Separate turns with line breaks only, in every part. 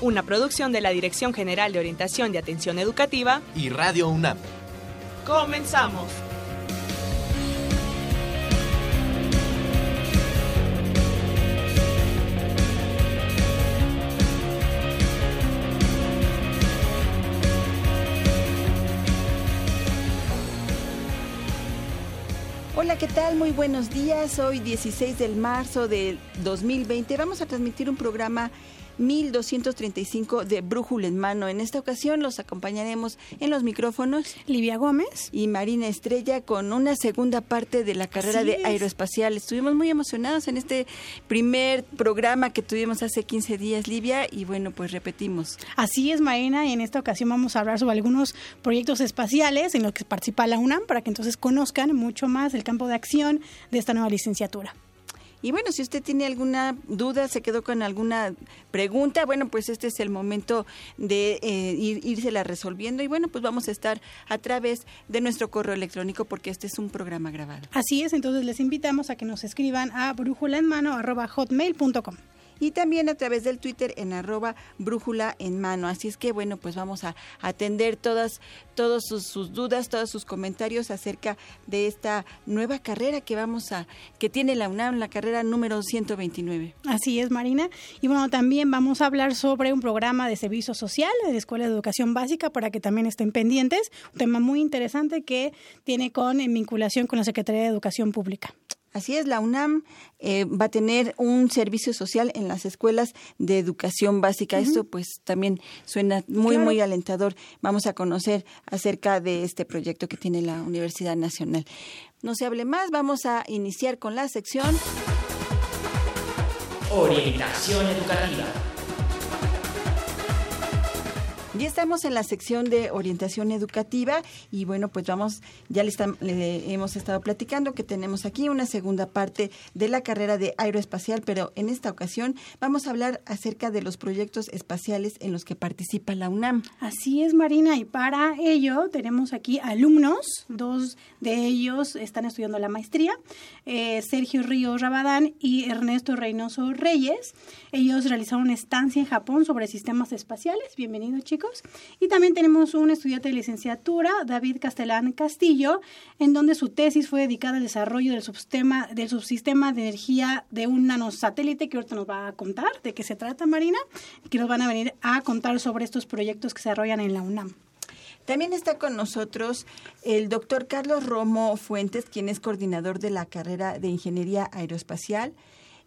una producción de la Dirección General de Orientación de Atención Educativa
y Radio UNAM.
Comenzamos.
Hola, ¿qué tal? Muy buenos días. Hoy 16 de marzo del 2020 vamos a transmitir un programa 1235 de Brújula en Mano. En esta ocasión los acompañaremos en los micrófonos
Livia Gómez
y Marina Estrella con una segunda parte de la carrera de aeroespacial. Estuvimos muy emocionados en este primer programa que tuvimos hace 15 días, Livia, y bueno, pues repetimos.
Así es, Marina, y en esta ocasión vamos a hablar sobre algunos proyectos espaciales en los que participa la UNAM para que entonces conozcan mucho más el campo de acción de esta nueva licenciatura.
Y bueno, si usted tiene alguna duda, se quedó con alguna pregunta, bueno, pues este es el momento de eh, ir, la resolviendo. Y bueno, pues vamos a estar a través de nuestro correo electrónico porque este es un programa grabado.
Así es, entonces les invitamos a que nos escriban a brújulaenmano.hotmail.com
y también a través del Twitter en arroba brújula en mano. Así es que bueno, pues vamos a atender todas, todas sus, dudas, todos sus comentarios acerca de esta nueva carrera que vamos a, que tiene la UNAM, la carrera número 129.
Así es, Marina. Y bueno, también vamos a hablar sobre un programa de servicio social de la Escuela de Educación Básica para que también estén pendientes. Un tema muy interesante que tiene con en vinculación con la Secretaría de Educación Pública.
Así es, la UNAM eh, va a tener un servicio social en las escuelas de educación básica. Esto pues también suena muy, muy alentador. Vamos a conocer acerca de este proyecto que tiene la Universidad Nacional. No se hable más, vamos a iniciar con la sección
Orientación Educativa.
Ya estamos en la sección de orientación educativa y bueno, pues vamos, ya le, hemos estado platicando que tenemos aquí una segunda parte de la carrera de aeroespacial, pero en esta ocasión vamos a hablar acerca de los proyectos espaciales en los que participa la UNAM.
Así es, Marina, y para ello tenemos aquí alumnos, dos de ellos están estudiando la maestría, eh, Sergio Ríos Rabadán y Ernesto Reynoso Reyes. Ellos realizaron una estancia en Japón sobre sistemas espaciales. Bienvenidos, chicos. Y también tenemos un estudiante de licenciatura, David Castellán Castillo, en donde su tesis fue dedicada al desarrollo del subsistema, del subsistema de energía de un nanosatélite que ahorita nos va a contar de qué se trata, Marina, y que nos van a venir a contar sobre estos proyectos que se desarrollan en la UNAM.
También está con nosotros el doctor Carlos Romo Fuentes, quien es coordinador de la carrera de Ingeniería Aeroespacial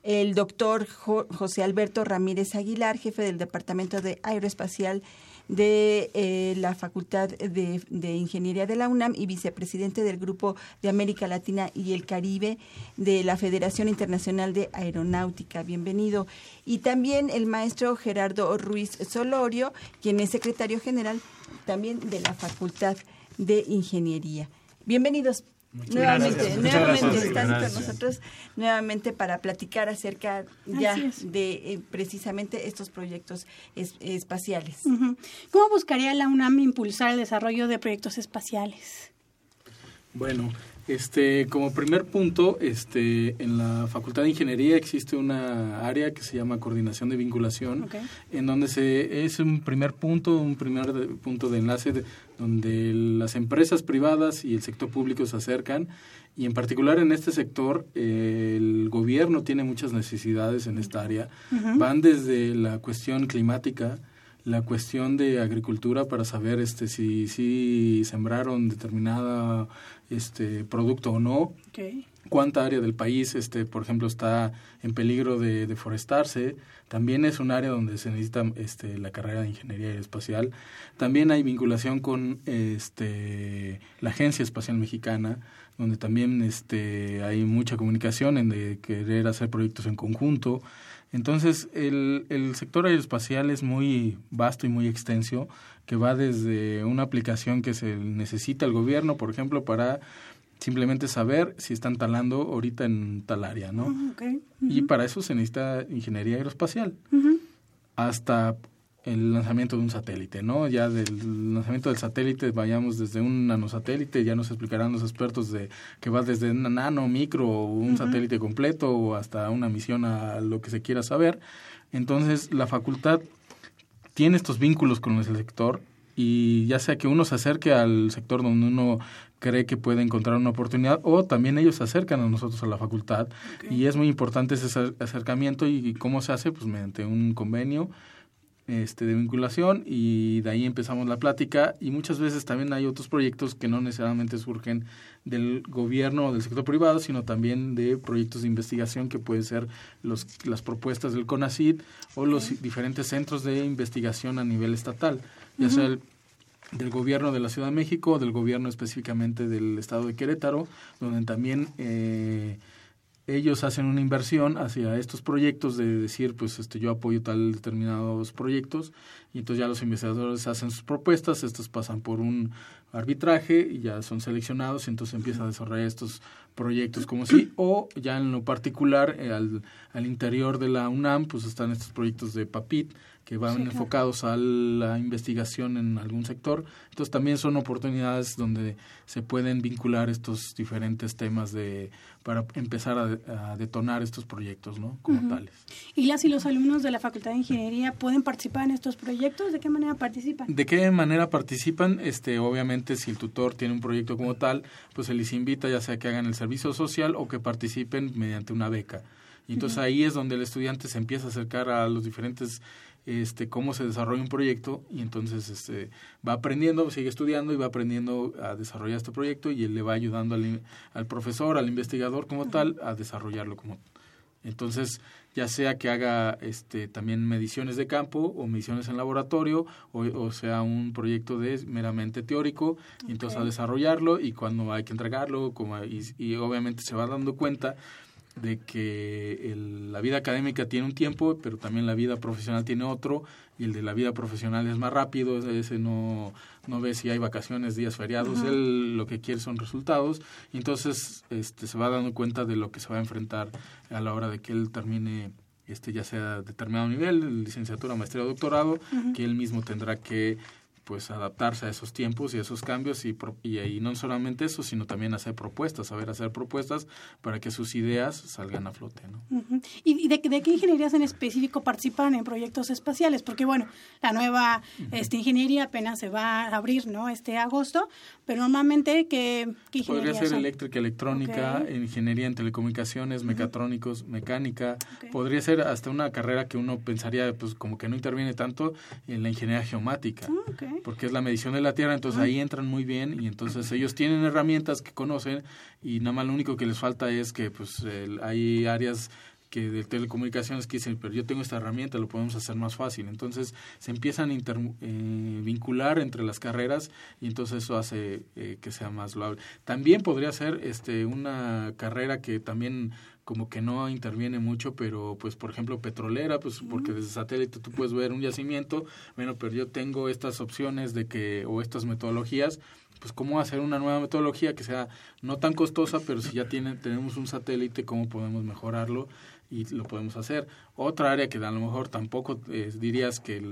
el doctor José Alberto Ramírez Aguilar, jefe del Departamento de Aeroespacial de eh, la Facultad de, Ingeniería de la UNAM y vicepresidente del Grupo de América Latina y el Caribe de la Federación Internacional de Aeronáutica. Bienvenido. Y también el maestro Gerardo Ruiz Solorio, quien es secretario general también de la Facultad de Ingeniería. Bienvenidos nuevamente, nuevamente están con nosotros nuevamente para platicar acerca ya de eh, precisamente estos proyectos espaciales.
¿Cómo buscaría la UNAM impulsar el desarrollo de proyectos espaciales?
Bueno, este, como primer punto, este, en la Facultad de Ingeniería existe una área que se llama coordinación de vinculación, en donde se es un primer punto, un primer punto de enlace donde las empresas privadas y el sector público se acercan y en particular en este sector el gobierno tiene muchas necesidades en esta área. Van desde la cuestión climática, la cuestión de agricultura para saber este si, si sembraron determinada este producto o no. Cuánta área del país, este, por ejemplo, está en peligro de deforestarse. También es un área donde se necesita este, la carrera de ingeniería espacial. También hay vinculación con este, la Agencia Espacial Mexicana, donde también este, hay mucha comunicación en de querer hacer proyectos en conjunto. Entonces, el, el sector aeroespacial es muy vasto y muy extenso, que va desde una aplicación que se necesita el gobierno, por ejemplo, para simplemente saber si están talando ahorita en tal área, ¿no?
Ah,
Y para eso se necesita ingeniería aeroespacial. Hasta el lanzamiento de un satélite, ¿no? Ya del lanzamiento del satélite, vayamos desde un nanosatélite, ya nos explicarán los expertos de que va desde un nano, micro, o un satélite completo, o hasta una misión a lo que se quiera saber. Entonces, la facultad tiene estos vínculos con el sector y ya sea que uno se acerque al sector donde uno cree que puede encontrar una oportunidad o también ellos se acercan a nosotros a la facultad. Y es muy importante ese acercamiento y cómo se hace pues mediante un convenio este, de vinculación y de ahí empezamos la plática. Y muchas veces también hay otros proyectos que no necesariamente surgen del gobierno o del sector privado, sino también de proyectos de investigación que pueden ser los, las propuestas del CONACID o los diferentes centros de investigación a nivel estatal, ya sea el del gobierno de la Ciudad de México, del gobierno específicamente del estado de Querétaro, donde también eh, ellos hacen una inversión hacia estos proyectos de decir, pues este, yo apoyo tal determinados proyectos y entonces ya los investigadores hacen sus propuestas, estos pasan por un arbitraje y ya son seleccionados y entonces empieza a desarrollar estos proyectos como sí o ya en lo particular eh, al, al interior de la UNAM pues están estos proyectos de PAPIT que van enfocados a la investigación en algún sector. Entonces también son oportunidades donde se pueden vincular estos diferentes temas de para empezar a, detonar estos proyectos, ¿no? Como tales.
¿Y las y los alumnos de la Facultad de Ingeniería pueden participar en estos proyectos? ¿De qué manera participan?
¿De qué manera participan? Este, obviamente, si el tutor tiene un proyecto como tal, pues se les invita ya sea que hagan el servicio social o que participen mediante una beca. Y entonces ahí es donde el estudiante se empieza a acercar a los diferentes este, cómo se desarrolla un proyecto y entonces este, va aprendiendo, sigue estudiando y va aprendiendo a desarrollar este proyecto y él le va ayudando al, al profesor, al investigador como tal, a desarrollarlo como entonces, ya sea que haga este, también mediciones de campo o mediciones en laboratorio, o, sea un proyecto de meramente teórico, y entonces a desarrollarlo y cuando hay que entregarlo, como, y obviamente se va dando cuenta de que el, la vida académica tiene un tiempo, pero también la vida profesional tiene otro, y el de la vida profesional es más rápido, ese no, no ve si hay vacaciones, días feriados, él lo que quiere son resultados, y entonces este, se va dando cuenta de lo que se va a enfrentar a la hora de que él termine este ya sea determinado nivel, licenciatura, maestría o doctorado, que él mismo tendrá que pues adaptarse a esos tiempos y a esos cambios y, y, no solamente eso, sino también hacer propuestas, saber hacer propuestas para que sus ideas salgan a flote. ¿no?
¿Y de, de, qué ingenierías en específico participan en proyectos espaciales? Porque bueno, la nueva este, ingeniería apenas se va a abrir ¿no? este agosto, pero normalmente ¿qué, qué
Podría ser eléctrica, electrónica, ingeniería en telecomunicaciones, mecatrónicos, mecánica, podría ser hasta una carrera que uno pensaría pues como que no interviene tanto en la ingeniería geomática. Ah, porque es la medición de la Tierra, entonces ahí entran muy bien y entonces ellos tienen herramientas que conocen y nada más lo único que les falta es que pues hay áreas que de telecomunicaciones que dicen, pero yo tengo esta herramienta, lo podemos hacer más fácil. Entonces se empiezan a eh, vincular entre las carreras y entonces eso hace eh, que sea más loable. También podría ser este una carrera que también como que no interviene mucho, pero pues por ejemplo petrolera, pues porque desde satélite tú puedes ver un yacimiento, bueno, pero yo tengo estas opciones de que, o estas metodologías, pues cómo hacer una nueva metodología que sea no tan costosa, pero si ya tiene, tenemos un satélite, cómo podemos mejorarlo y lo podemos hacer. Otra área que a lo mejor tampoco eh, dirías que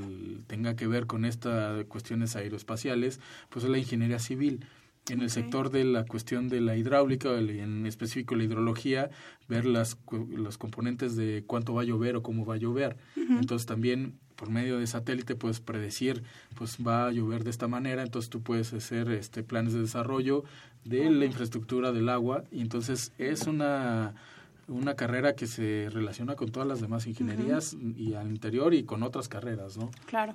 tenga que ver con estas cuestiones aeroespaciales, pues es la ingeniería civil. En el sector de la cuestión de la hidráulica, en específico la hidrología, ver las, los componentes de cuánto va a llover o cómo va a llover. Entonces también por medio de satélite puedes predecir, pues va a llover de esta manera, entonces tú puedes hacer este planes de desarrollo de la infraestructura del agua. Y entonces es una una carrera que se relaciona con todas las demás ingenierías y al interior y con otras carreras, ¿no?
Claro.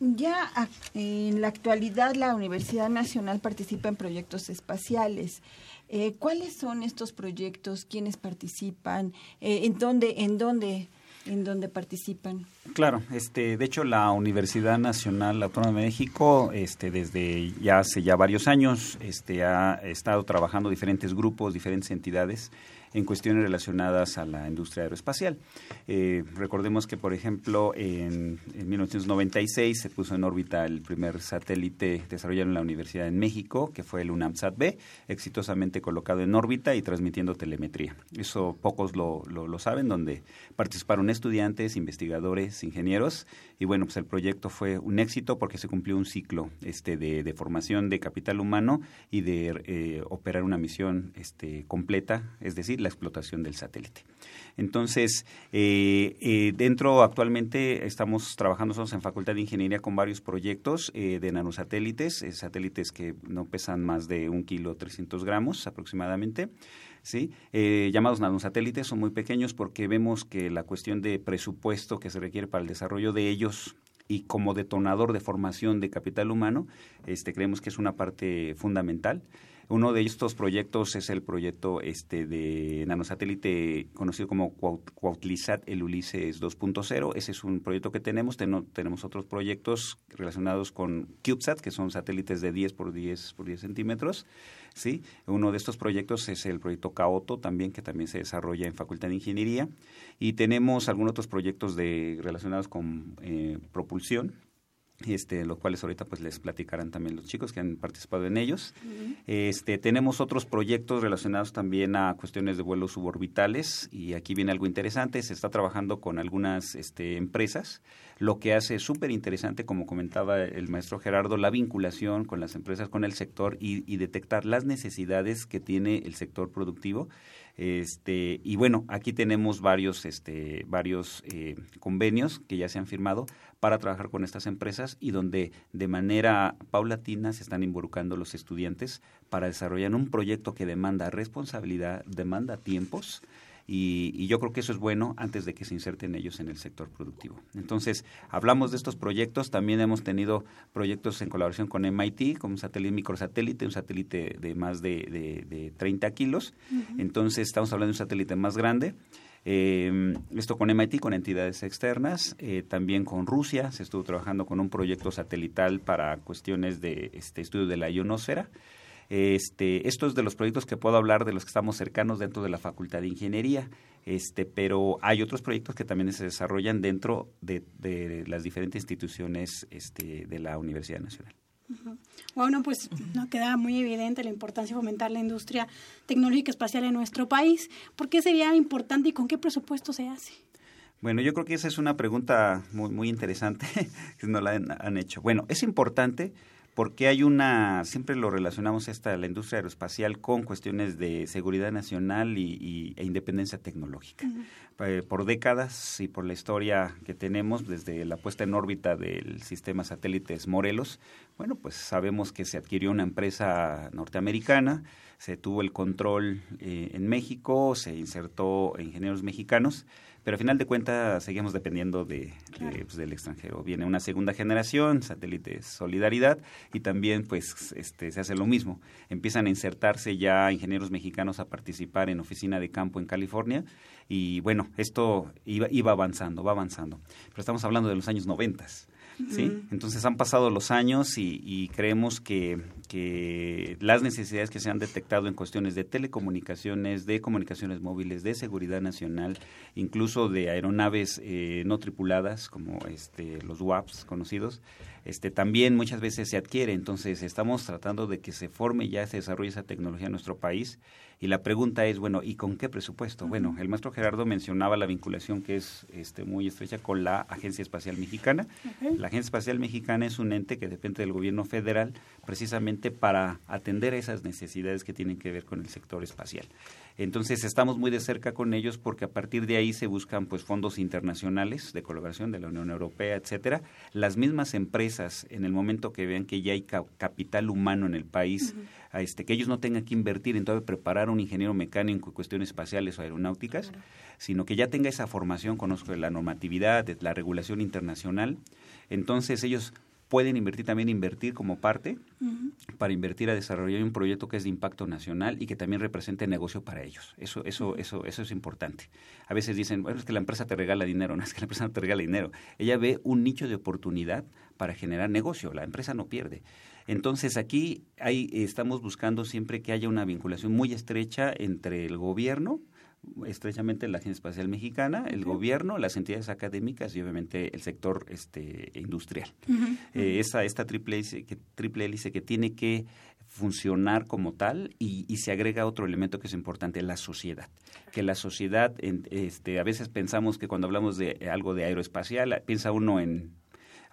Ya en la actualidad la Universidad Nacional participa en proyectos espaciales. Eh, ¿Cuáles son estos proyectos? ¿Quiénes participan? Eh, ¿En dónde, en dónde, en dónde participan?
Claro, este, de hecho la Universidad Nacional Autónoma de México, este, desde ya hace ya varios años, este, ha estado trabajando diferentes grupos, diferentes entidades en cuestiones relacionadas a la industria aeroespacial. Eh, recordemos que, por ejemplo, en, 1996 se puso en órbita el primer satélite desarrollado en la Universidad en México, que fue el UNAMSAT-B, exitosamente colocado en órbita y transmitiendo telemetría. Eso pocos lo saben, donde participaron estudiantes, investigadores, ingenieros, y bueno, pues el proyecto fue un éxito porque se cumplió un ciclo este, de, formación de capital humano y de eh, operar una misión este, completa, es decir, la explotación del satélite. Entonces, eh, eh, dentro actualmente estamos trabajando nosotros en Facultad de Ingeniería con varios proyectos de nanosatélites, satélites que no pesan más de un kilo 300 gramos aproximadamente. ¿Sí? Eh, llamados nanosatélites son muy pequeños porque vemos que la cuestión de presupuesto que se requiere para el desarrollo de ellos y como detonador de formación de capital humano, este, creemos que es una parte fundamental. Uno de estos proyectos es el proyecto este de nanosatélite conocido como Cuautlizat el Ulises 2.0. Ese es un proyecto que tenemos. tenemos otros proyectos relacionados con CubeSat, que son satélites de 10 por 10 por 10 centímetros. ¿sí? Uno de estos proyectos es el proyecto Caoto, también, que también se desarrolla en Facultad de Ingeniería. Y tenemos algunos otros proyectos de, relacionados con eh, propulsión, este, los cuales ahorita pues les platicarán también los chicos que han participado en ellos. Este, tenemos otros proyectos relacionados también a cuestiones de vuelos suborbitales y aquí viene algo interesante, se está trabajando con algunas este, empresas, lo que hace súper interesante, como comentaba el maestro Gerardo, la vinculación con las empresas, con el sector y, y detectar las necesidades que tiene el sector productivo este, y bueno, aquí tenemos varios, este, varios eh, convenios que ya se han firmado para trabajar con estas empresas y donde de manera paulatina se están involucrando los estudiantes para desarrollar un proyecto que demanda responsabilidad, demanda tiempos y, yo creo que eso es bueno antes de que se inserten ellos en el sector productivo. Entonces, hablamos de estos proyectos, también hemos tenido proyectos en colaboración con MIT, con un satélite microsatélite, un satélite de más de, de, 30 kilos, entonces estamos hablando de un satélite más grande. Eh, esto con MIT, con entidades externas, eh, también con Rusia, se estuvo trabajando con un proyecto satelital para cuestiones de este estudio de la ionosfera. Este, esto es de los proyectos que puedo hablar de los que estamos cercanos dentro de la Facultad de Ingeniería, este, pero hay otros proyectos que también se desarrollan dentro de, las diferentes instituciones este, de la Universidad Nacional.
Bueno, pues no queda muy evidente la importancia de fomentar la industria tecnológica espacial en nuestro país. ¿Por qué sería importante y con qué presupuesto se hace?
Bueno, yo creo que esa es una pregunta muy, muy interesante que nos la han hecho. Bueno, es importante porque hay una, siempre lo relacionamos esta, la industria aeroespacial con cuestiones de seguridad nacional y, e independencia tecnológica. Eh, por décadas y por la historia que tenemos desde la puesta en órbita del sistema satélites Morelos, bueno, pues sabemos que se adquirió una empresa norteamericana, se tuvo el control eh, en México, se insertó ingenieros mexicanos, pero a final de cuentas seguimos dependiendo de, pues, del extranjero. Viene una segunda generación, satélites Solidaridad, y también pues este, se hace lo mismo. Empiezan a insertarse ya ingenieros mexicanos a participar en oficina de campo en California, y bueno, esto iba, iba avanzando, va avanzando. Pero estamos hablando de los años noventas. ¿Sí? Entonces han pasado los años y, creemos que, que, las necesidades que se han detectado en cuestiones de telecomunicaciones, de comunicaciones móviles, de seguridad nacional, incluso de aeronaves eh, no tripuladas como este, los WAPs conocidos, este, también muchas veces se adquiere. Entonces estamos tratando de que se forme ya, se desarrolle esa tecnología en nuestro país y la pregunta es, bueno, ¿y con qué presupuesto? Bueno, el maestro Gerardo mencionaba la vinculación que es este, muy estrecha con la Agencia Espacial Mexicana. La Agencia Espacial Mexicana es un ente que depende del gobierno federal precisamente para atender a esas necesidades que tienen que ver con el sector espacial. Entonces estamos muy de cerca con ellos porque a partir de ahí se buscan pues fondos internacionales de colaboración de la Unión Europea, etcétera. Las mismas empresas en el momento que vean que ya hay capital humano en el país, este, que ellos no tengan que invertir en todo preparar un ingeniero mecánico en cuestiones espaciales o aeronáuticas, sino que ya tenga esa formación, conozco de la normatividad, de la regulación internacional. Entonces ellos pueden invertir también invertir como parte para invertir a desarrollar un proyecto que es de impacto nacional y que también represente negocio para ellos. Eso eso eso eso es importante. A veces dicen, bueno, es que la empresa te regala dinero, no es que la empresa no te regala dinero. Ella ve un nicho de oportunidad para generar negocio, la empresa no pierde. Entonces aquí hay, estamos buscando siempre que haya una vinculación muy estrecha entre el gobierno, estrechamente la Agencia Espacial Mexicana, el gobierno, las entidades académicas y obviamente el sector este, industrial. Eh, esa, esta triple hélice, que, triple hélice que tiene que funcionar como tal y, se agrega otro elemento que es importante, la sociedad. Que la sociedad, este, a veces pensamos que cuando hablamos de algo de aeroespacial, piensa uno en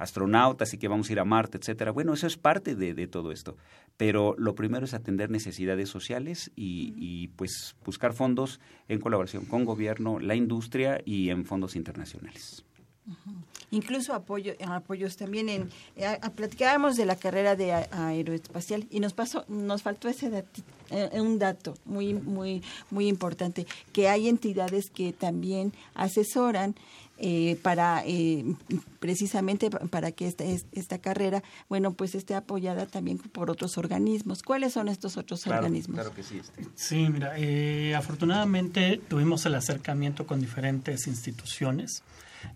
astronautas y que vamos a ir a Marte, etcétera. Bueno, eso es parte de, todo esto. Pero lo primero es atender necesidades sociales y, pues buscar fondos en colaboración con gobierno, la industria y en fondos internacionales.
Incluso apoyo, apoyos también en eh, platicábamos de la carrera de aeroespacial y nos pasó nos faltó ese eh, un dato muy muy muy importante que hay entidades que también asesoran eh, para eh, precisamente para que esta, esta carrera, bueno, pues esté apoyada también por otros organismos. ¿Cuáles son estos otros organismos?
Claro que sí. Este.
Sí, mira, eh, afortunadamente tuvimos el acercamiento con diferentes instituciones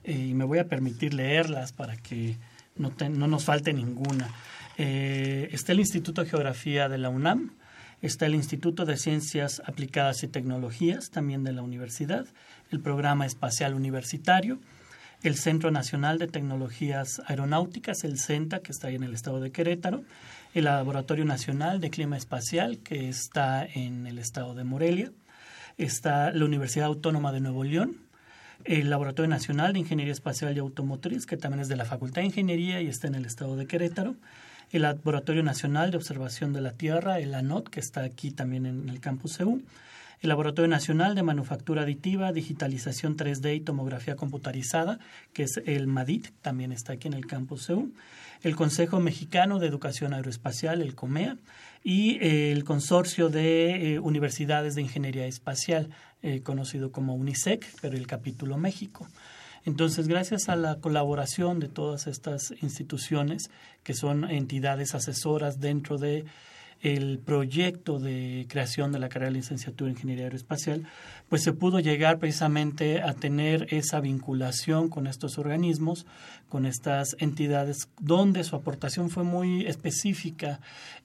y me voy a permitir leerlas para que no, no nos falte ninguna. está el Instituto de Geografía de la UNAM, está el Instituto de Ciencias Aplicadas y Tecnologías, también de la universidad, el Programa Espacial Universitario, el Centro Nacional de Tecnologías Aeronáuticas, el CENTA, que está ahí en el estado de Querétaro, el Laboratorio Nacional de Clima Espacial, que está en el estado de Morelia, está la Universidad Autónoma de Nuevo León, el Laboratorio Nacional de Ingeniería Espacial y Automotriz, que también es de la Facultad de Ingeniería y está en el estado de Querétaro, el Laboratorio Nacional de Observación de la Tierra, el ANOT, que está aquí también en el campus EU, el Laboratorio Nacional de Manufactura Aditiva, Digitalización 3D y Tomografía Computarizada, que es el MADIT, también está aquí en el campus EU, el Consejo Mexicano de Educación Aeroespacial, el COMEA, y eh, el Consorcio de eh, Universidades de Ingeniería Espacial, eh, conocido como UNISEC, pero el capítulo México. Entonces, gracias a la colaboración de todas estas instituciones, que son entidades asesoras dentro de el proyecto de creación de la carrera de licenciatura en Ingeniería Aeroespacial, pues se pudo llegar precisamente a tener esa vinculación con estos organismos, con estas entidades, donde su aportación fue muy específica,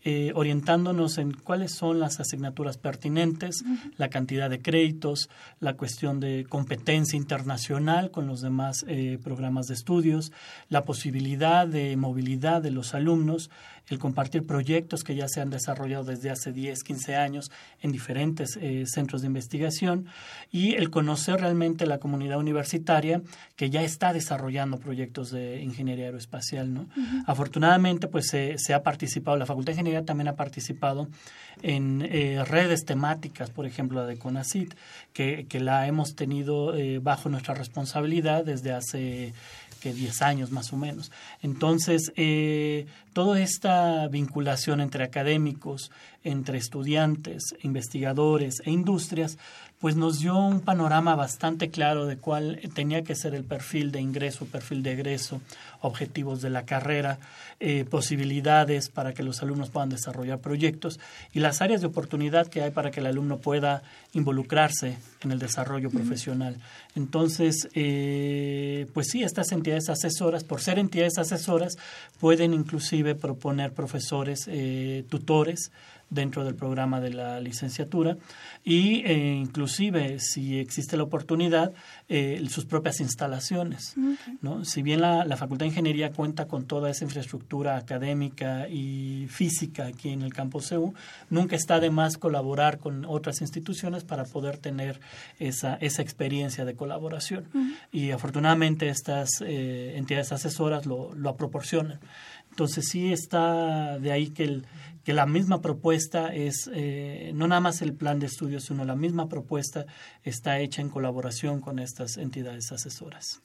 eh, orientándonos en cuáles son las asignaturas pertinentes, la cantidad de créditos, la cuestión de competencia internacional con los demás eh, programas de estudios, la posibilidad de movilidad de los alumnos, el compartir proyectos que ya se han desarrollado desde hace 10, 15 años en diferentes eh, centros de investigación y el conocer realmente la comunidad universitaria que ya está desarrollando proyectos de ingeniería aeroespacial. ¿no? Afortunadamente, pues se, ha participado, la Facultad de Ingeniería también ha participado en eh, redes temáticas, por ejemplo, la de CONACIT, que, que la hemos tenido eh, bajo nuestra responsabilidad desde hace que 10 años más o menos. Entonces, eh, toda esta vinculación entre académicos, entre estudiantes, investigadores e industrias, pues nos dio un panorama bastante claro de cuál tenía que ser el perfil de ingreso, perfil de egreso, objetivos de la carrera, eh, posibilidades para que los alumnos puedan desarrollar proyectos y las áreas de oportunidad que hay para que el alumno pueda involucrarse en el desarrollo profesional. Entonces, eh, pues sí, estas entidades asesoras, por ser entidades asesoras, pueden inclusive proponer profesores, eh, tutores, dentro del programa de la licenciatura. Y eh, inclusive si existe la oportunidad eh, sus propias instalaciones ¿no? si bien la, la, facultad de ingeniería cuenta con toda esa infraestructura académica y física aquí en el campus EU nunca está de más colaborar con otras instituciones para poder tener esa, esa experiencia de colaboración. Y afortunadamente estas eh, entidades asesoras lo, lo proporcionan entonces sí está de ahí que el que la misma propuesta es, eh, no nada más el plan de estudios, sino la misma propuesta está hecha en colaboración con estas entidades asesoras.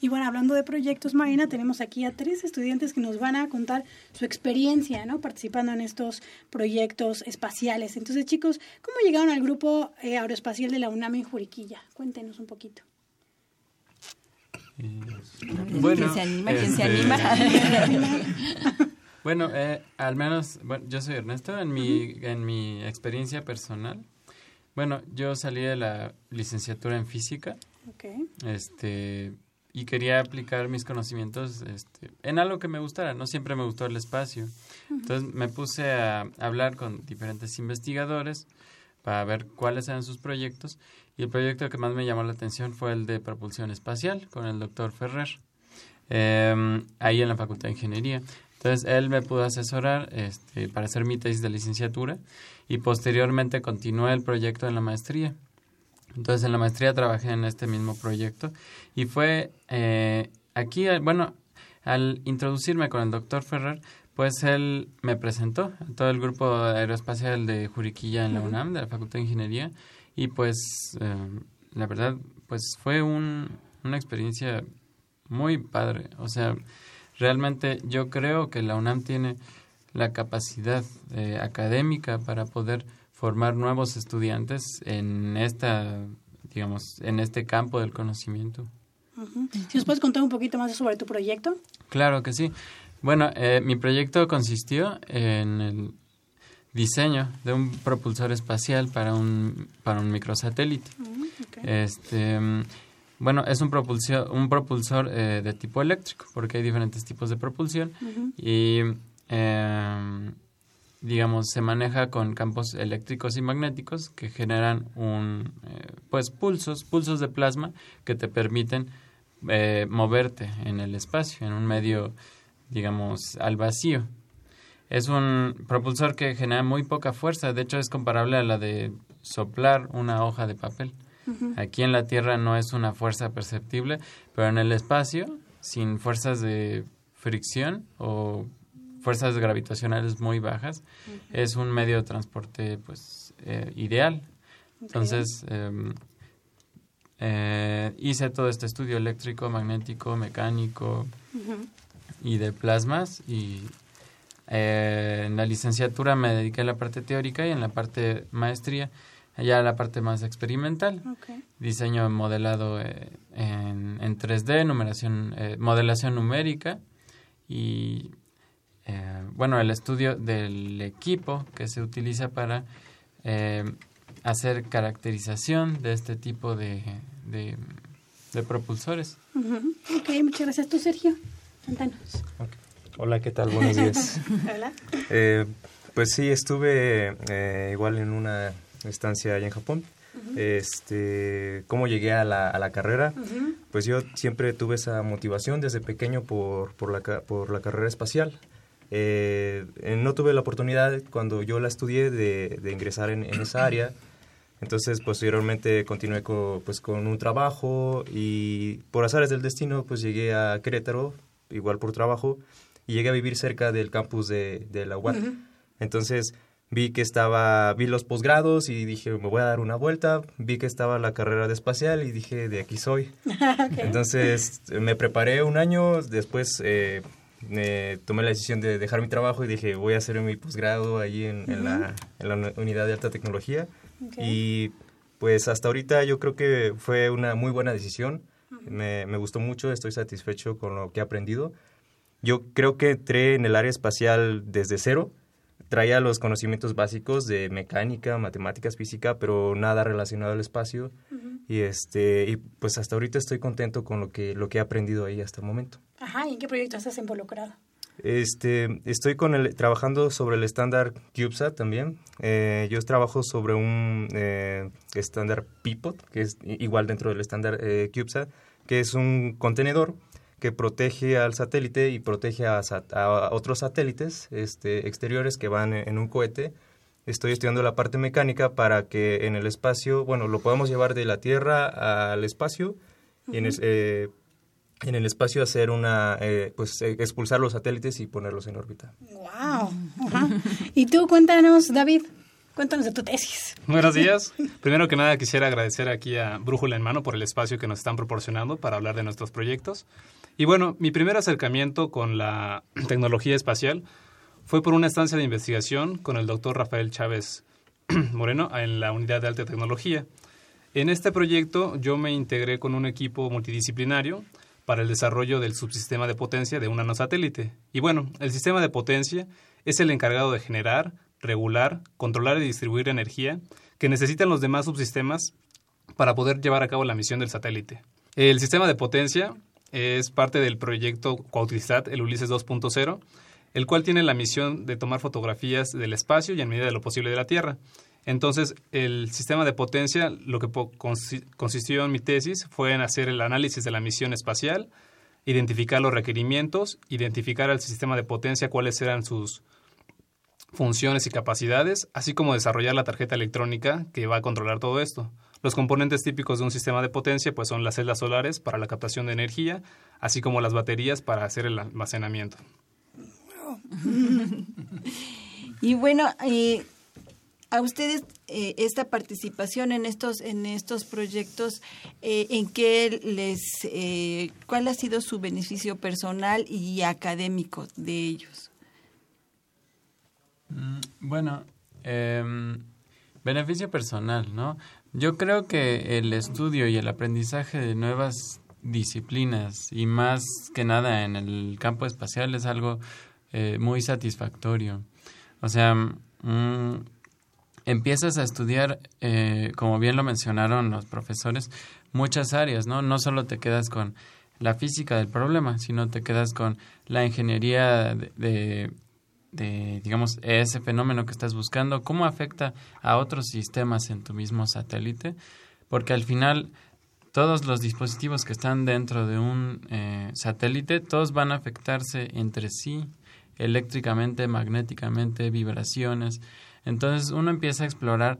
Y bueno, hablando de proyectos, Marina, tenemos aquí a tres estudiantes que nos van a contar su experiencia, ¿no? Participando en estos proyectos espaciales. Entonces, chicos, ¿cómo llegaron al grupo eh, aeroespacial de la UNAM en Juriquilla? Cuéntenos un poquito.
Bueno, ¿Quién se anima? ¿Quién se
este,
anima?
Bueno, eh, al menos, bueno, yo soy Ernesto, en mi, en mi experiencia personal. Bueno, yo salí de la licenciatura en física. Este, y quería aplicar mis conocimientos este, en algo que me gustara. No siempre me gustó el espacio. Entonces me puse a hablar con diferentes investigadores para ver cuáles eran sus proyectos y el proyecto que más me llamó la atención fue el de propulsión espacial con el doctor Ferrer, em, ahí en la Facultad de Ingeniería. Entonces, él me pudo asesorar este, para hacer mi tesis de licenciatura y posteriormente continué el proyecto en la maestría. Entonces, en la maestría trabajé en este mismo proyecto y fue eh, aquí, bueno, al introducirme con el doctor Ferrer, pues él me presentó a todo el grupo aeroespacial de Juriquilla en la UNAM, de la Facultad de Ingeniería, y pues eh, la verdad, pues fue un, una experiencia muy padre. O sea, realmente yo creo que la UNAM tiene la capacidad eh, académica para poder formar nuevos estudiantes en esta, digamos, en este campo del conocimiento.
Si nos puedes contar un poquito más sobre tu proyecto.
Claro que sí. Bueno, eh, mi proyecto consistió en el diseño de un propulsor espacial para un, para un microsatélite. Mm, este, bueno, es un propulsor, un propulsor eh, de tipo eléctrico, porque hay diferentes tipos de propulsión y, em, digamos, se maneja con campos eléctricos y magnéticos que generan un, eh, pues, pulsos, pulsos de plasma que te permiten eh, moverte en el espacio, en un medio, digamos, al vacío. Es un propulsor que genera muy poca fuerza, de hecho es comparable a la de soplar una hoja de papel. Aquí en la Tierra no es una fuerza perceptible, pero en el espacio, sin fuerzas de fricción o fuerzas gravitacionales muy bajas, es un medio de transporte pues eh, ideal. Entonces, em, eh, hice todo este estudio eléctrico, magnético, mecánico y de plasmas y eh, en la licenciatura me dediqué a la parte teórica y en la parte maestría ya a la parte más experimental. Diseño modelado eh, en, en, 3D, numeración, eh, modelación numérica y bueno, el estudio del equipo que se utiliza para hacer caracterización de este tipo de, de, propulsores.
Ok, muchas gracias. ¿Tú, Sergio? Cuéntanos.
Hola, ¿qué tal? Buenos días.
Hola.
Eh, pues sí, estuve eh, igual en una estancia allá en Japón. Este, ¿Cómo llegué a la, a la carrera? Pues yo siempre tuve esa motivación desde pequeño por, por, la, por la carrera espacial. Eh, no tuve la oportunidad cuando yo la estudié de, de ingresar en, en, esa área. Entonces, posteriormente continué con, pues, con un trabajo y por azares del destino, pues llegué a Querétaro, igual por trabajo y llegué a vivir cerca del campus de, de la UAT. Entonces vi que estaba, vi los posgrados y dije, me voy a dar una vuelta. Vi que estaba la carrera de espacial y dije, de aquí soy. Entonces me preparé un año, después eh, tomé la decisión de dejar mi trabajo y dije, voy a hacer mi posgrado ahí en, en, la, en, la, unidad de alta tecnología. Y pues hasta ahorita yo creo que fue una muy buena decisión. me, me gustó mucho, estoy satisfecho con lo que he aprendido. Yo creo que entré en el área espacial desde cero. Traía los conocimientos básicos de mecánica, matemáticas, física, pero nada relacionado al espacio. Y este y pues hasta ahorita estoy contento con lo que lo que he aprendido ahí hasta el momento.
Ajá, ¿y en qué proyecto estás involucrado?
Este, estoy con el, trabajando sobre el estándar CubeSat también. Eh, yo trabajo sobre un eh, estándar Pipot, que es igual dentro del estándar eh, CubeSat, que es un contenedor que protege al satélite y protege a, otros satélites este, exteriores que van en, un cohete. Estoy estudiando la parte mecánica para que en el espacio, bueno, lo podamos llevar de la Tierra al espacio y en, eh, en el espacio hacer una, eh, pues eh, expulsar los satélites y ponerlos en órbita.
¡Wow! y tú cuéntanos, David, Cuéntanos de tu tesis.
Buenos días. Primero que nada quisiera agradecer aquí a Brújula en Mano por el espacio que nos están proporcionando para hablar de nuestros proyectos. Y bueno, mi primer acercamiento con la tecnología espacial fue por una estancia de investigación con el doctor Rafael Chávez Moreno en la unidad de alta tecnología. En este proyecto yo me integré con un equipo multidisciplinario para el desarrollo del subsistema de potencia de un nanosatélite. Y bueno, el sistema de potencia es el encargado de generar, regular, controlar y distribuir energía que necesitan los demás subsistemas para poder llevar a cabo la misión del satélite. El sistema de potencia es parte del proyecto Cuautrisat, el Ulises 2.0, el cual tiene la misión de tomar fotografías del espacio y en medida de lo posible de la Tierra. Entonces, el sistema de potencia, lo que consistió en mi tesis fue en hacer el análisis de la misión espacial, identificar los requerimientos, identificar al sistema de potencia cuáles eran sus funciones y capacidades, así como desarrollar la tarjeta electrónica que va a controlar todo esto. Los componentes típicos de un sistema de potencia pues son las celdas solares para la captación de energía, así como las baterías para hacer el almacenamiento.
y bueno, eh, a ustedes eh, esta participación en estos en estos proyectos, eh, ¿en qué les eh, cuál ha sido su beneficio personal y académico de ellos?
Mm, bueno, em, beneficio personal, ¿no? Yo creo que el estudio y el aprendizaje de nuevas disciplinas y más que nada en el campo espacial es algo eh, muy satisfactorio. O sea, mm, empiezas a estudiar, eh, como bien lo mencionaron los profesores, muchas áreas, ¿no? No solo te quedas con la física del problema, sino te quedas con la ingeniería de de, digamos, ese fenómeno que estás buscando, cómo afecta a otros sistemas en tu mismo satélite, porque al final todos los dispositivos que están dentro de un eh, satélite, todos van a afectarse entre sí, eléctricamente, magnéticamente, vibraciones. Entonces uno empieza a explorar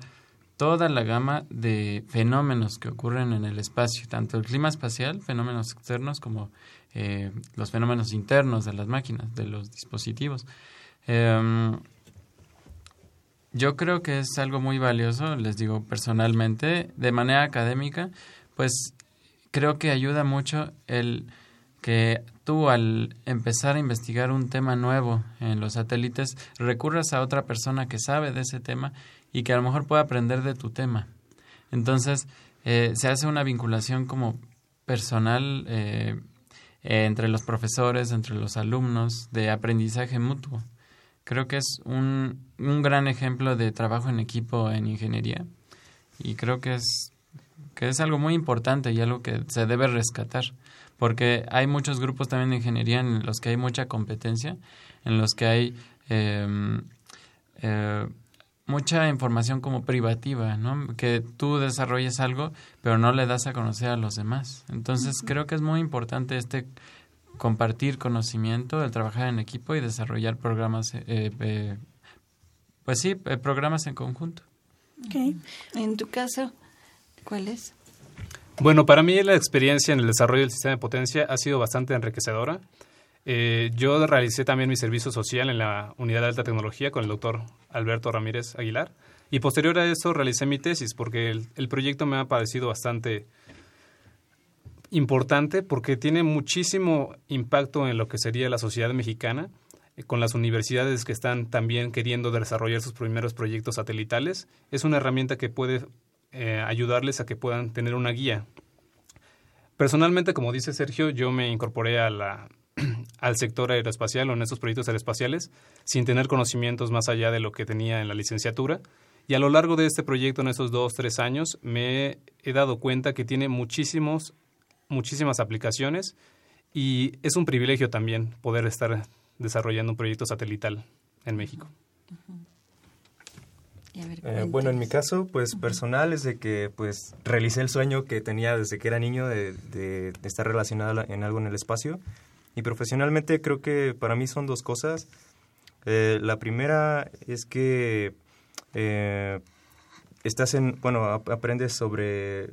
toda la gama de fenómenos que ocurren en el espacio, tanto el clima espacial, fenómenos externos, como eh, los fenómenos internos de las máquinas, de los dispositivos. Em, yo creo que es algo muy valioso, les digo personalmente, de manera académica, pues creo que ayuda mucho el que tú al empezar a investigar un tema nuevo en los satélites recurras a otra persona que sabe de ese tema y que a lo mejor pueda aprender de tu tema. Entonces, eh, se hace una vinculación como personal eh, entre los profesores, entre los alumnos, de aprendizaje mutuo. Creo que es un, un gran ejemplo de trabajo en equipo en ingeniería y creo que es, que es algo muy importante y algo que se debe rescatar porque hay muchos grupos también de ingeniería en los que hay mucha competencia, en los que hay em, eh, mucha información como privativa, ¿no? Que tú desarrolles algo, pero no le das a conocer a los demás. Entonces, creo que es muy importante este compartir conocimiento, el trabajar en equipo y desarrollar programas, eh, eh, pues sí, eh, programas en conjunto.
En tu caso, ¿cuál es?
Bueno, para mí la experiencia en el desarrollo del sistema de potencia ha sido bastante enriquecedora. yo realicé también mi servicio social en la unidad de alta tecnología con el doctor Alberto Ramírez Aguilar y posterior a eso realicé mi tesis porque el, el proyecto me ha parecido bastante importante porque tiene muchísimo impacto en lo que sería la sociedad mexicana, eh, con las universidades que están también queriendo desarrollar sus primeros proyectos satelitales. Es una herramienta que puede eh, ayudarles a que puedan tener una guía. Personalmente, como dice Sergio, yo me incorporé al sector aeroespacial o en estos proyectos aeroespaciales sin tener conocimientos más allá de lo que tenía en la licenciatura. Y a lo largo de este proyecto, en esos dos, tres años, me he dado cuenta que tiene muchísimos muchísimas aplicaciones y es un privilegio también poder estar desarrollando un proyecto satelital en México.
Eh, bueno, en mi caso, pues personal es de que pues realicé el sueño que tenía desde que era niño de, estar relacionado en algo en el espacio y profesionalmente creo que para mí son dos cosas. Eh, la primera es que eh, estás en, bueno, aprendes sobre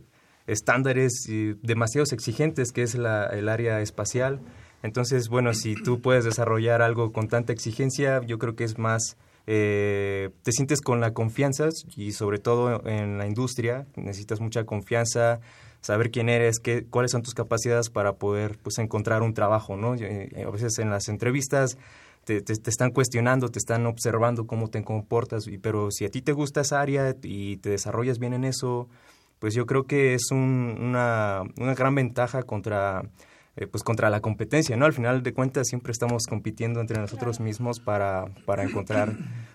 estándares demasiados exigentes que es la, el área espacial. Entonces, bueno, si tú puedes desarrollar algo con tanta exigencia, yo creo que es más, eh, te sientes con la confianza y sobre todo en la industria, necesitas mucha confianza, saber quién eres, qué, cuáles son tus capacidades para poder pues, encontrar un trabajo, ¿no? Eh, a veces en las entrevistas te, te, están cuestionando, te están observando cómo te comportas, pero si a ti te gusta esa área y te desarrollas bien en eso, pues yo creo que es una, una gran ventaja contra, eh, pues contra la competencia, ¿no? Al final de cuentas siempre estamos compitiendo entre nosotros mismos para, para encontrar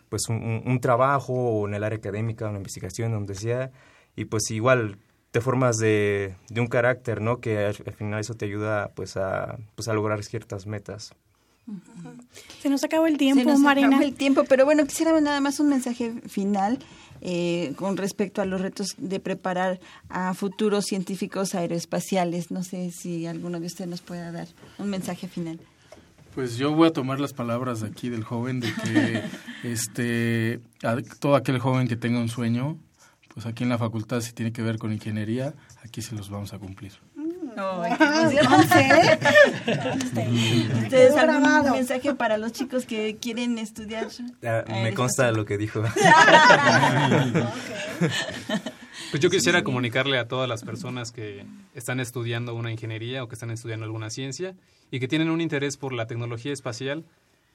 pues un, un, trabajo o en el área académica, una investigación, donde sea, y pues igual te formas de, de un carácter, ¿no? Que al, final eso te ayuda pues a, pues a lograr ciertas metas.
Se nos acabó el tiempo,
Se nos
Marina.
acabó el tiempo, pero bueno, quisiera nada más un mensaje final eh, con respecto a los retos de preparar a futuros científicos aeroespaciales. No sé si alguno de ustedes nos pueda dar un mensaje final.
Pues yo voy a tomar las palabras de aquí del joven de que este a todo aquel joven que tenga un sueño, pues aquí en la facultad si tiene que ver con ingeniería, aquí se los vamos a cumplir.
Ay, qué emoción. ¿Ustedes algún mensaje para los chicos que quieren estudiar?
Ah, me consta lo que dijo.
Pues yo quisiera comunicarle a todas las personas que están estudiando una ingeniería o que están estudiando alguna ciencia y que tienen un interés por la tecnología espacial,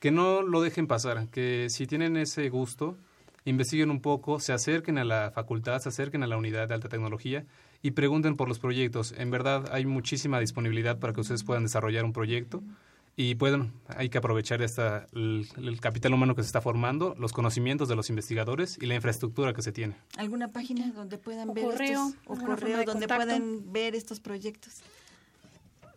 que no lo dejen pasar, que si tienen ese gusto, investiguen un poco, se acerquen a la facultad, se acerquen a la unidad de alta tecnología y pregunten por los proyectos. En verdad hay muchísima disponibilidad para que ustedes puedan desarrollar un proyecto y pueden, hay que aprovechar esta, el, el, capital humano que se está formando, los conocimientos de los investigadores y la infraestructura que se tiene.
¿Alguna página donde puedan
o
ver
correo,
estos, o correo donde contacto. puedan ver estos proyectos?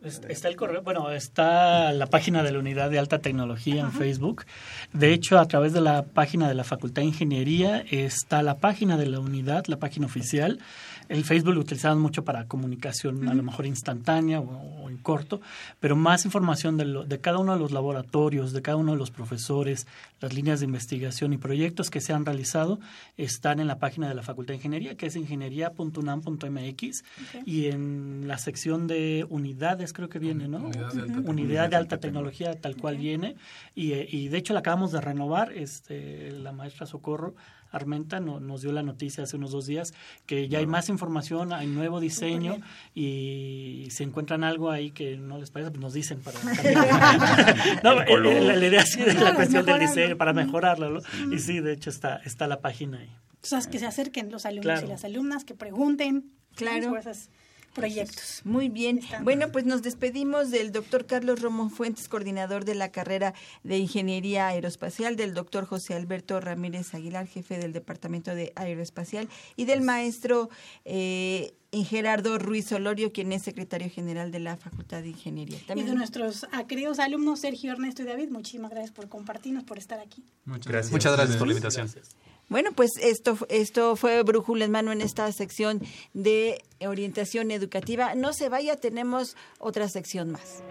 Está el correo, bueno, está la página de la Unidad de Alta Tecnología Ajá. en Facebook. De hecho, a través de la página de la Facultad de Ingeniería está la página de la unidad, la página oficial. El Facebook lo utilizamos mucho para comunicación, uh -huh. a lo mejor instantánea o, o, en corto, pero más información de, lo, de cada uno de los laboratorios, de cada uno de los profesores, las líneas de investigación y proyectos que se han realizado están en la página de la Facultad de Ingeniería, que es ingeniería.unam.mx, okay. y en la sección de unidades creo que viene, ¿no?
Unidad de alta,
Unidad de alta tecnología, tal cual okay. viene, y, y, de hecho la acabamos de renovar, este, la maestra Socorro Armenta no, nos dio la noticia hace unos dos días que ya hay más información, hay nuevo diseño y si encuentran algo ahí que no les parece, pues nos dicen para no, la, la, idea sí de la cuestión del diseño para mejorarlo ¿no? sí. y sí, de hecho está, está la página ahí.
O sea, que se acerquen los alumnos claro. y las alumnas, que pregunten.
Claro.
Esas proyectos.
Muy bien. Bueno, pues nos despedimos del doctor Carlos Romo Fuentes, coordinador de la carrera de Ingeniería Aeroespacial, del doctor José Alberto Ramírez Aguilar, jefe del Departamento de Aeroespacial, y del maestro eh, Gerardo Ruiz Olorio, quien es secretario general de la Facultad de Ingeniería.
También y de nuestros queridos alumnos Sergio, Ernesto y David, muchísimas gracias por compartirnos, por estar aquí.
Muchas gracias, Muchas gracias por la invitación. Gracias.
Bueno, pues esto, esto fue Brújula en Mano en esta sección de orientación educativa. No se vaya, tenemos otra sección más.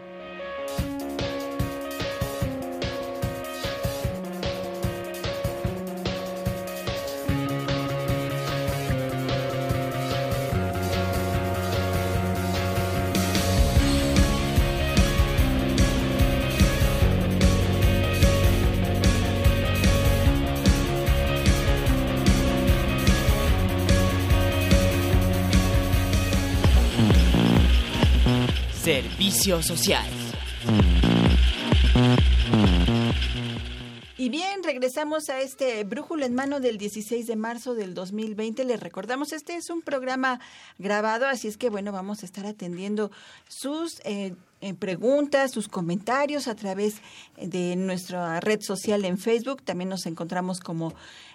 Y bien, regresamos a este Brújula en mano del 16 de marzo del 2020. Les recordamos, este es un programa grabado, así es que bueno, vamos a estar atendiendo sus eh, preguntas, sus comentarios a través de nuestra red social en Facebook. También nos encontramos como